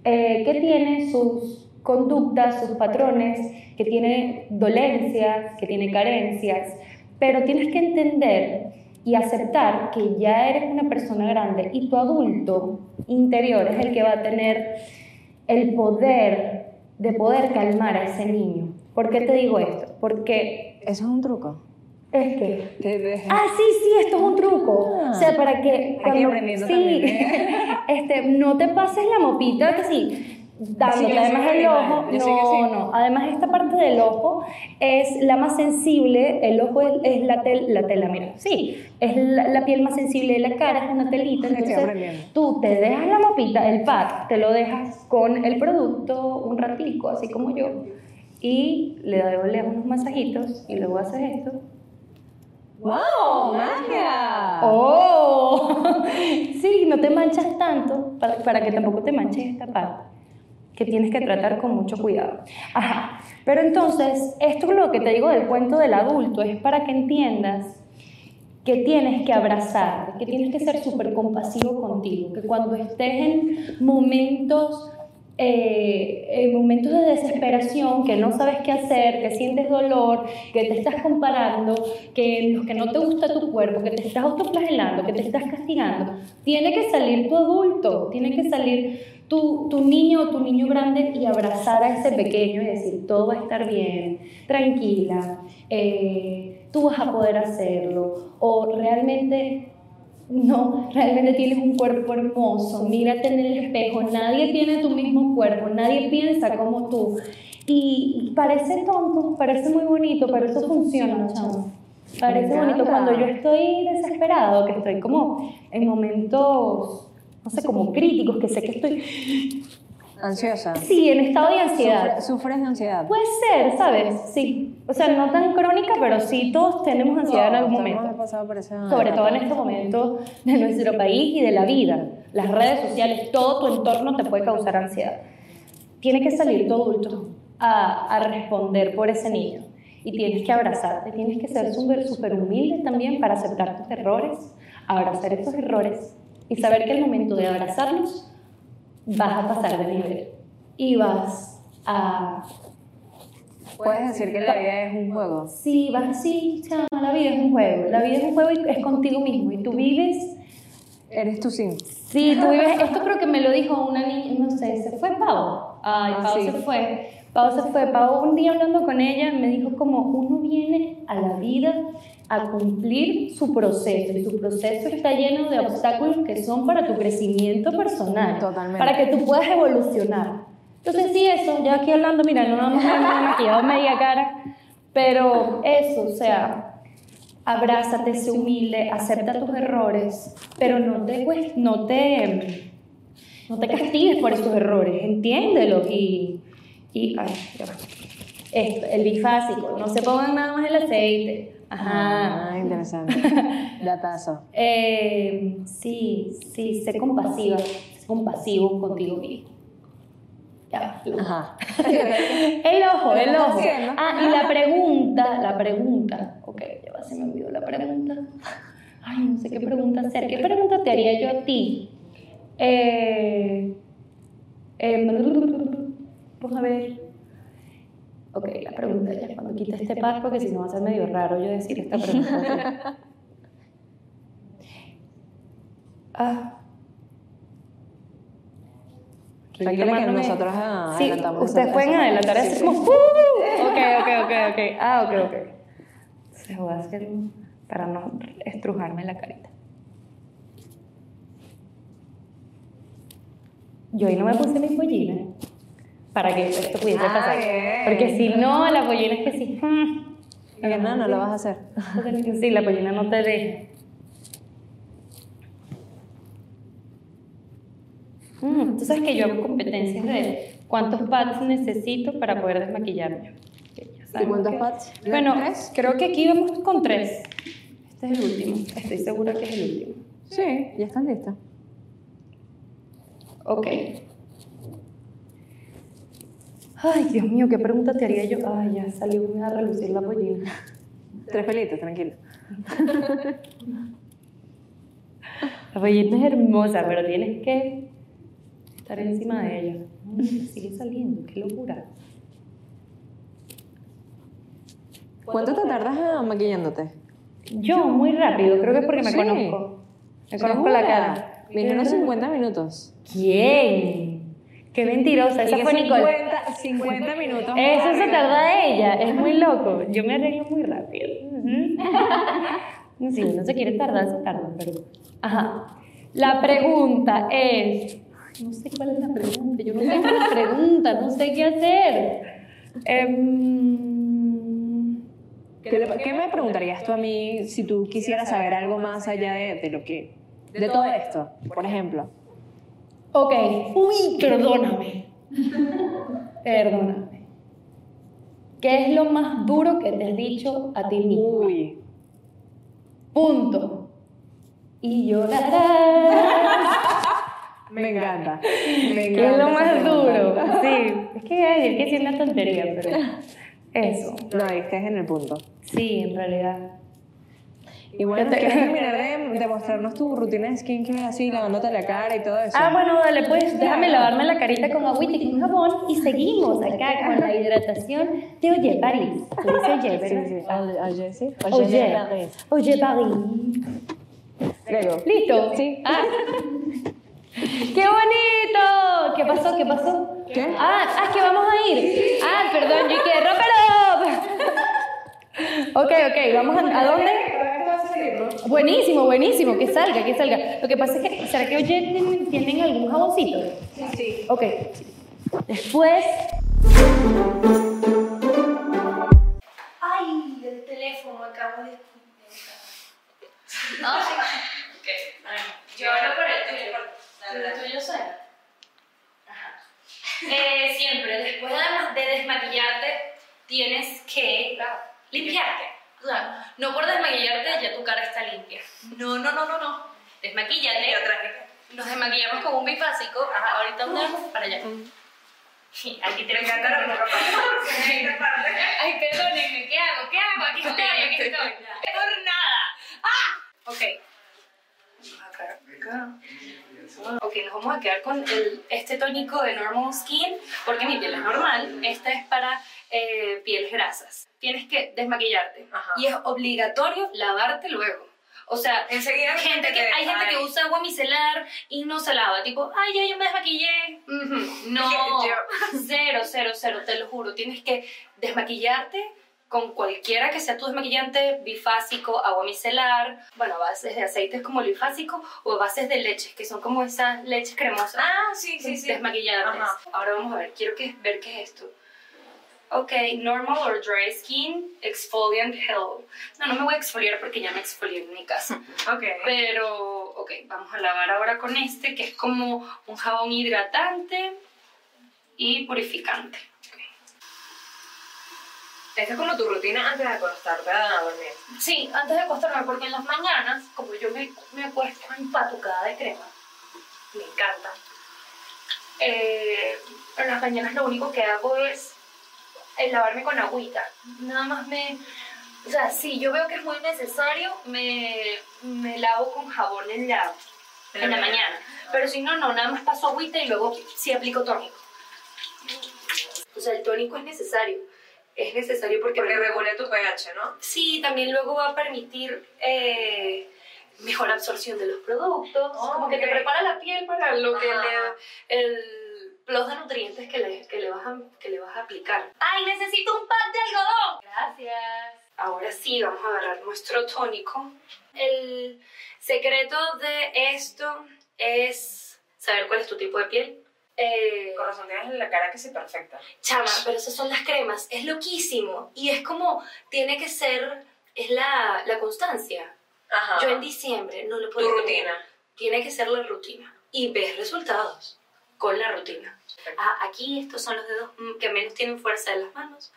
eh, que tiene sus conductas, sus patrones, que tiene dolencias, que tiene carencias, pero tienes que entender y aceptar que ya eres una persona grande y tu adulto interior es el que va a tener el poder de poder calmar a ese niño. ¿Por qué te digo esto? Porque Eso es un truco. es que Te deja- Ah, sí, sí, esto es un truco. Ah. o sea, para que Aquí sí, también, ¿eh? este, no te pases la mopita que sí, dándote Sí, además el ojo. No, sí. no. Además esta parte del ojo es la más sensible. El ojo es, es la, tel- la tela, mira. Sí, es la, la piel más sensible de la cara, es una telita. Entonces tú te dejas la mopita, el pack, te lo dejas con el producto un ratico, así como yo. Y le devuelves unos masajitos y luego haces esto. ¡Wow! ¡Magia! ¡Oh! Sí, no te manchas tanto para, para que tampoco te manches esta parte, que tienes que tratar con mucho cuidado. Ajá, pero entonces, esto es lo que te digo del cuento del adulto, es para que entiendas que tienes que abrazar, que tienes que ser súper compasivo contigo, que cuando estés en momentos, eh, en momentos de desesperación, que no sabes qué hacer, que sientes dolor, que te estás comparando, que que no te gusta tu cuerpo, que te estás autoflagelando, que te estás castigando, tiene que salir tu adulto, tiene que salir tu, tu niño o tu niño grande y abrazar a ese pequeño y decir, todo va a estar bien, tranquila, eh, tú vas a poder hacerlo, o realmente no, realmente tienes un cuerpo hermoso, mírate en el espejo, nadie tiene tu mismo cuerpo, nadie piensa como tú. Y parece tonto, parece muy bonito, pero eso funciona, chamo. Parece bonito. Cuando yo estoy desesperado, que estoy como en momentos, no sé, como críticos, que sé que estoy, Ansiosa. sí, en estado de ansiedad. Sufre- ¿Sufres de ansiedad? Puede ser, ¿sabes? Sí. O sea, no tan crónica, pero sí todos tenemos ansiedad en algún momento. pasado por esa Sobre todo en este momento de nuestro país y de la vida. Las redes sociales, todo tu entorno te puede causar ansiedad. Tiene que salir tu adulto a, a responder por ese niño. Y tienes que abrazarte, tienes que ser súper súper humilde también para aceptar tus errores, abrazar esos errores y saber que al momento de abrazarlos vas a pasar de nivel y vas a Puedes decir que la vida es un juego. Sí, vas sí, chama, la vida es un juego. La vida es un juego y es contigo mismo. Y tú vives. Eres tu sim. Sí, tú vives. Esto creo que me lo dijo una niña, no sé, se fue Pau. Ay, Ah, Pau sí. se fue. Pau se fue. Pau, un día hablando con ella, me dijo como uno viene a la vida a cumplir su proceso. Y su proceso está lleno de obstáculos que son para tu crecimiento personal. Totalmente. Para que tú puedas evolucionar. Entonces, sí, eso, ya aquí hablando, mira, no me he maquillado media cara, pero eso, o sea, abrázate, sé humilde, acepta tus errores, pero no te, cues- no te, no te castigues por esos errores, entiéndelos y, y ay. Esto, el bifásico, no se pongan nada más el aceite. Ajá. Ah, interesante. Datazo. Eh, sí, sí, sé compasiva, sé compasivo contigo mismo. Ya, va. Ajá. El ojo, el ¿Lo estás ojo. Ah, y la pregunta, la pregunta. Ok, ya va, se me olvidó la pregunta. Ay, no sé qué pregunta hacer. ¿Qué pregunta te haría yo a ti? Eh, eh, vamos a ver. Ok, la pregunta ya, cuando quite este pack, porque si no va a ser medio raro yo decir esta pregunta. Ah. Tranquila que nosotros Sí, adelantamos ustedes pueden adelantar sí, así sí. como... "Uh". Ok, ok, ok, ok. Ah, ok, ok. Se voy a hacer para no estrujarme la carita. Yo hoy no me puse mis pollinas para que esto pudiese Ah, pasar. Porque si no, la pollina es que sí. que no, no lo vas a hacer. Sí, la pollina no te deja. Mm, Tú sabes que yo hago competencias de cuántos pads necesito para poder desmaquillarme. ¿Y cuántos pads? Bueno, ¿Tres? creo que aquí vamos con tres. Este es el último. Estoy segura que es el último. Sí, ya están listos. Ok. Ay, Dios mío, ¿qué pregunta te haría yo? Ay, ya salió a relucir la pollina. Tres pelitos, tranquilo. La pollina es hermosa, pero tienes que estar encima de ella. Sigue saliendo, qué locura. ¿Cuánto te tardas maquillándote? Yo, muy rápido, creo que es porque me Sí. conozco. Me conozco la cara. Me dijeron 50 minutos. ¿Quién? Qué mentirosa, esa fue Nicole. 50, 50 minutos. Eso se tarda ella, es muy loco. Yo me arreglo muy rápido. Si uno se quiere tardar, se tarda, pero. Ajá. La pregunta es. No sé cuál es la pregunta, yo no sé cuál es la pregunta, no sé qué hacer. Em, ¿Qué, le- qué me preguntarías tú a mí si tú quisieras saber algo más allá de, de lo que... De todo esto, por ejemplo. Ok. Uy, perdóname. Perdóname. ¿Qué es lo más duro que te has dicho a ti mismo? Uy. Punto. Y llorarás. Me encanta. Me ¿Qué encanta es lo más duro? Sí. Es que, ay, es que sí es una tontería, pero. Eso. No, es que es en el punto. Sí, en realidad. Y bueno, te- ¿quieres terminar de, de mostrarnos tu rutina de skincare así, lavándote la cara y todo eso? Ah, bueno, dale, pues déjame lavarme la carita con agüita y con jabón y seguimos acá con la hidratación de Oye París. Dice Oye, Sí. Oye, oye, sí. Oye, París. Oye París. Luego. ¿Listo? Sí. Ah. ¡Qué bonito! ¿Qué pasó? ¿Qué pasó? ¿Qué? Ah, ah, que vamos a ir. Ah, perdón, yo que rómpelo. ok, ok, vamos a, ¿a dónde? Buenísimo, buenísimo, que salga, que salga. Lo que pasa es que, ¿será que oye tienen, algún jaboncito? Sí, sí. Ok. Después. Ay, el teléfono acabo de. No, ok. Yo hablo por el tuyo. ¿El tuyo suena? Ajá. Eh, siempre, después de, de desmaquillarte, tienes que limpiarte. O sea, no por desmaquillarte ya tu cara está limpia. No, no, no, no, no. Desmaquíllate. Nos desmaquillamos con un bifásico. Ajá, ahorita dónde vamos para allá. Aquí te encanta la Ay, perdónenme, ¿qué hago? ¿Qué hago? Aquí estoy, aquí estoy. Por nada. ¡Ah! Ok. Ok, nos vamos a quedar con el- este tónico de Normal Skin, porque mi piel es normal. Esta es para eh, pieles grasas. Tienes que desmaquillarte. Y es obligatorio lavarte luego. O sea, Enseguida gente que, te- hay gente que usa agua micelar y no se lava. Tipo, ay, ya yo me desmaquillé. No, cero, cero, cero, te lo juro. Tienes que desmaquillarte con cualquiera que sea tu desmaquillante, bifásico, agua micelar, bueno, bases de aceites como el bifásico o bases de leches, que son como esas leches cremosas. Ah, sí, sí, sí. Desmaquillantes. Ajá. Ahora vamos a ver, quiero que, ver qué es esto. Ok, normal or dry skin, exfoliant hello. No, no me voy a exfoliar porque ya me exfolié en mi casa. Ok. Pero, ok, vamos a lavar ahora con este, que es como un jabón hidratante y purificante. Ok. Esta es como tu rutina antes de acostarte a dormir. Sí, antes de acostarme, porque en las mañanas, como yo me, me acuesto empatucada de crema, me encanta. Eh, en las mañanas lo único que hago es el lavarme con agüita. Nada más me... O sea, si yo veo que es muy necesario, me, me lavo con jabón en la, en la mañana. Pero si no, no, nada más paso agüita y luego sí aplico tónico. O sea, el tónico es necesario. Es necesario porque... Porque regula tu pH, ¿no? Sí, también luego va a permitir eh, mejor absorción de los productos, Oh, como que te prepara la piel para lo que le, el, plus de nutrientes que le, que le, vas, a, que le vas a aplicar. ¡Ay, necesito un pack de algodón! Gracias. Ahora sí, vamos a agarrar nuestro tónico. El secreto de esto es saber cuál es tu tipo de piel. Eh, Corazón, tienes la cara que sí perfecta. Chama, pero esas son las cremas. Es loquísimo. Y es como, tiene que ser, es la, la constancia. Ajá. Yo en diciembre no lo puedo Tu rutina. Tiene que ser la rutina. Y ves resultados con la rutina. Ah, aquí estos son los dedos mm, que menos tienen fuerza de las manos.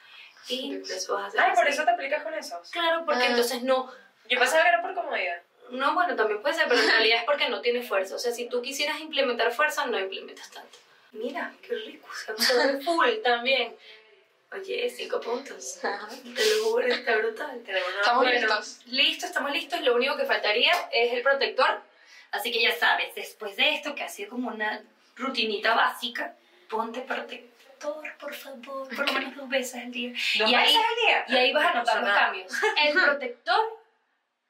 Y eso vas a hacer Ay, por así. eso te aplicas con esos. Claro, porque Ah. entonces no... Yo pensaba que era por comodidad. No, bueno, también puede ser, pero en realidad es porque no tiene fuerza. O sea, si tú quisieras implementar fuerza, no implementas tanto. Mira, qué rico, se full también. Oye, cinco puntos. Te lo juro, está brutal. Estamos Bueno, listos. Listo, estamos listos. Lo único que faltaría es el protector. Así que ya sabes, después de esto, que ha sido como una rutinita básica, ponte protector, por favor, por lo menos dos veces al día. ¿Dos y, ahí, veces al día? y ahí vas a No notar pasa los nada. cambios. El protector,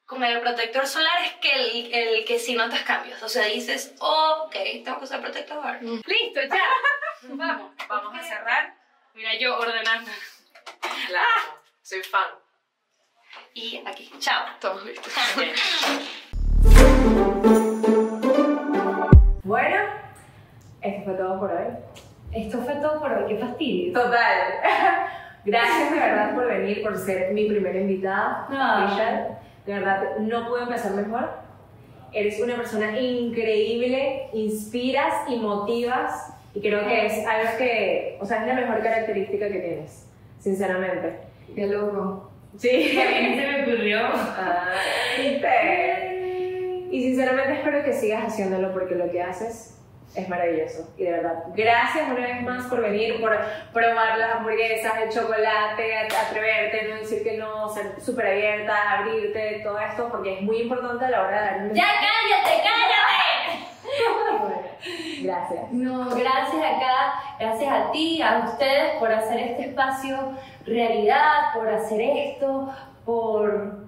con el protector solar es que el, el que sí notas cambios. O sea, dices, oh, ok, tengo que usar protector. Listo, ya. Vamos, Vamos a cerrar. Mira, yo ordenando. La amo. Soy fan. Y aquí, chao. Estamos listos. Bueno, esto fue todo por hoy. Esto fue todo por hoy, qué fastidio. Total. Gracias de verdad por venir, por ser mi primera invitada. Michelle. De verdad, no puedo empezar mejor. Eres una persona increíble, inspiras y motivas. Y creo que es algo que, o sea, es la mejor característica que tienes, sinceramente. Qué loco. Sí. También se me ocurrió. Ah. Y sinceramente espero que sigas haciéndolo porque lo que haces es maravilloso. Y de verdad, gracias una vez más por venir, por probar las hamburguesas, el chocolate, atreverte, no decir que no, ser súper abierta, abrirte, todo esto, porque es muy importante a la hora de dar un ¡Ya cállate, cállate! Gracias. No, gracias acá, gracias a ti, a ustedes por hacer este espacio realidad, por hacer esto, por,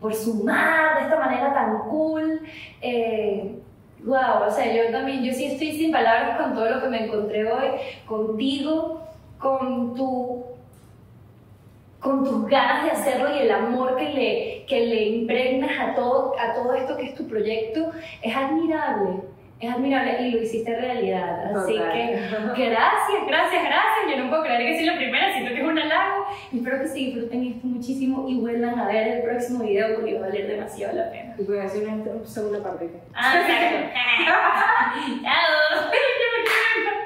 por sumar de esta manera tan cool. Eh, wow, o sea, yo también, yo sí estoy sin palabras con todo lo que me encontré hoy, contigo, con tu con tus ganas de hacerlo y el amor que le, que le impregnas a todo, a todo esto que es tu proyecto, es admirable. Es admirable y lo hiciste realidad. Así Total. que gracias, gracias, gracias. Yo no puedo creer que soy la primera, siento que es un halago. Y espero que se disfruten esto muchísimo y vuelvan a ver el próximo video porque va a valer demasiado la pena. Y voy a hacer una segunda parte. Ah, exacto.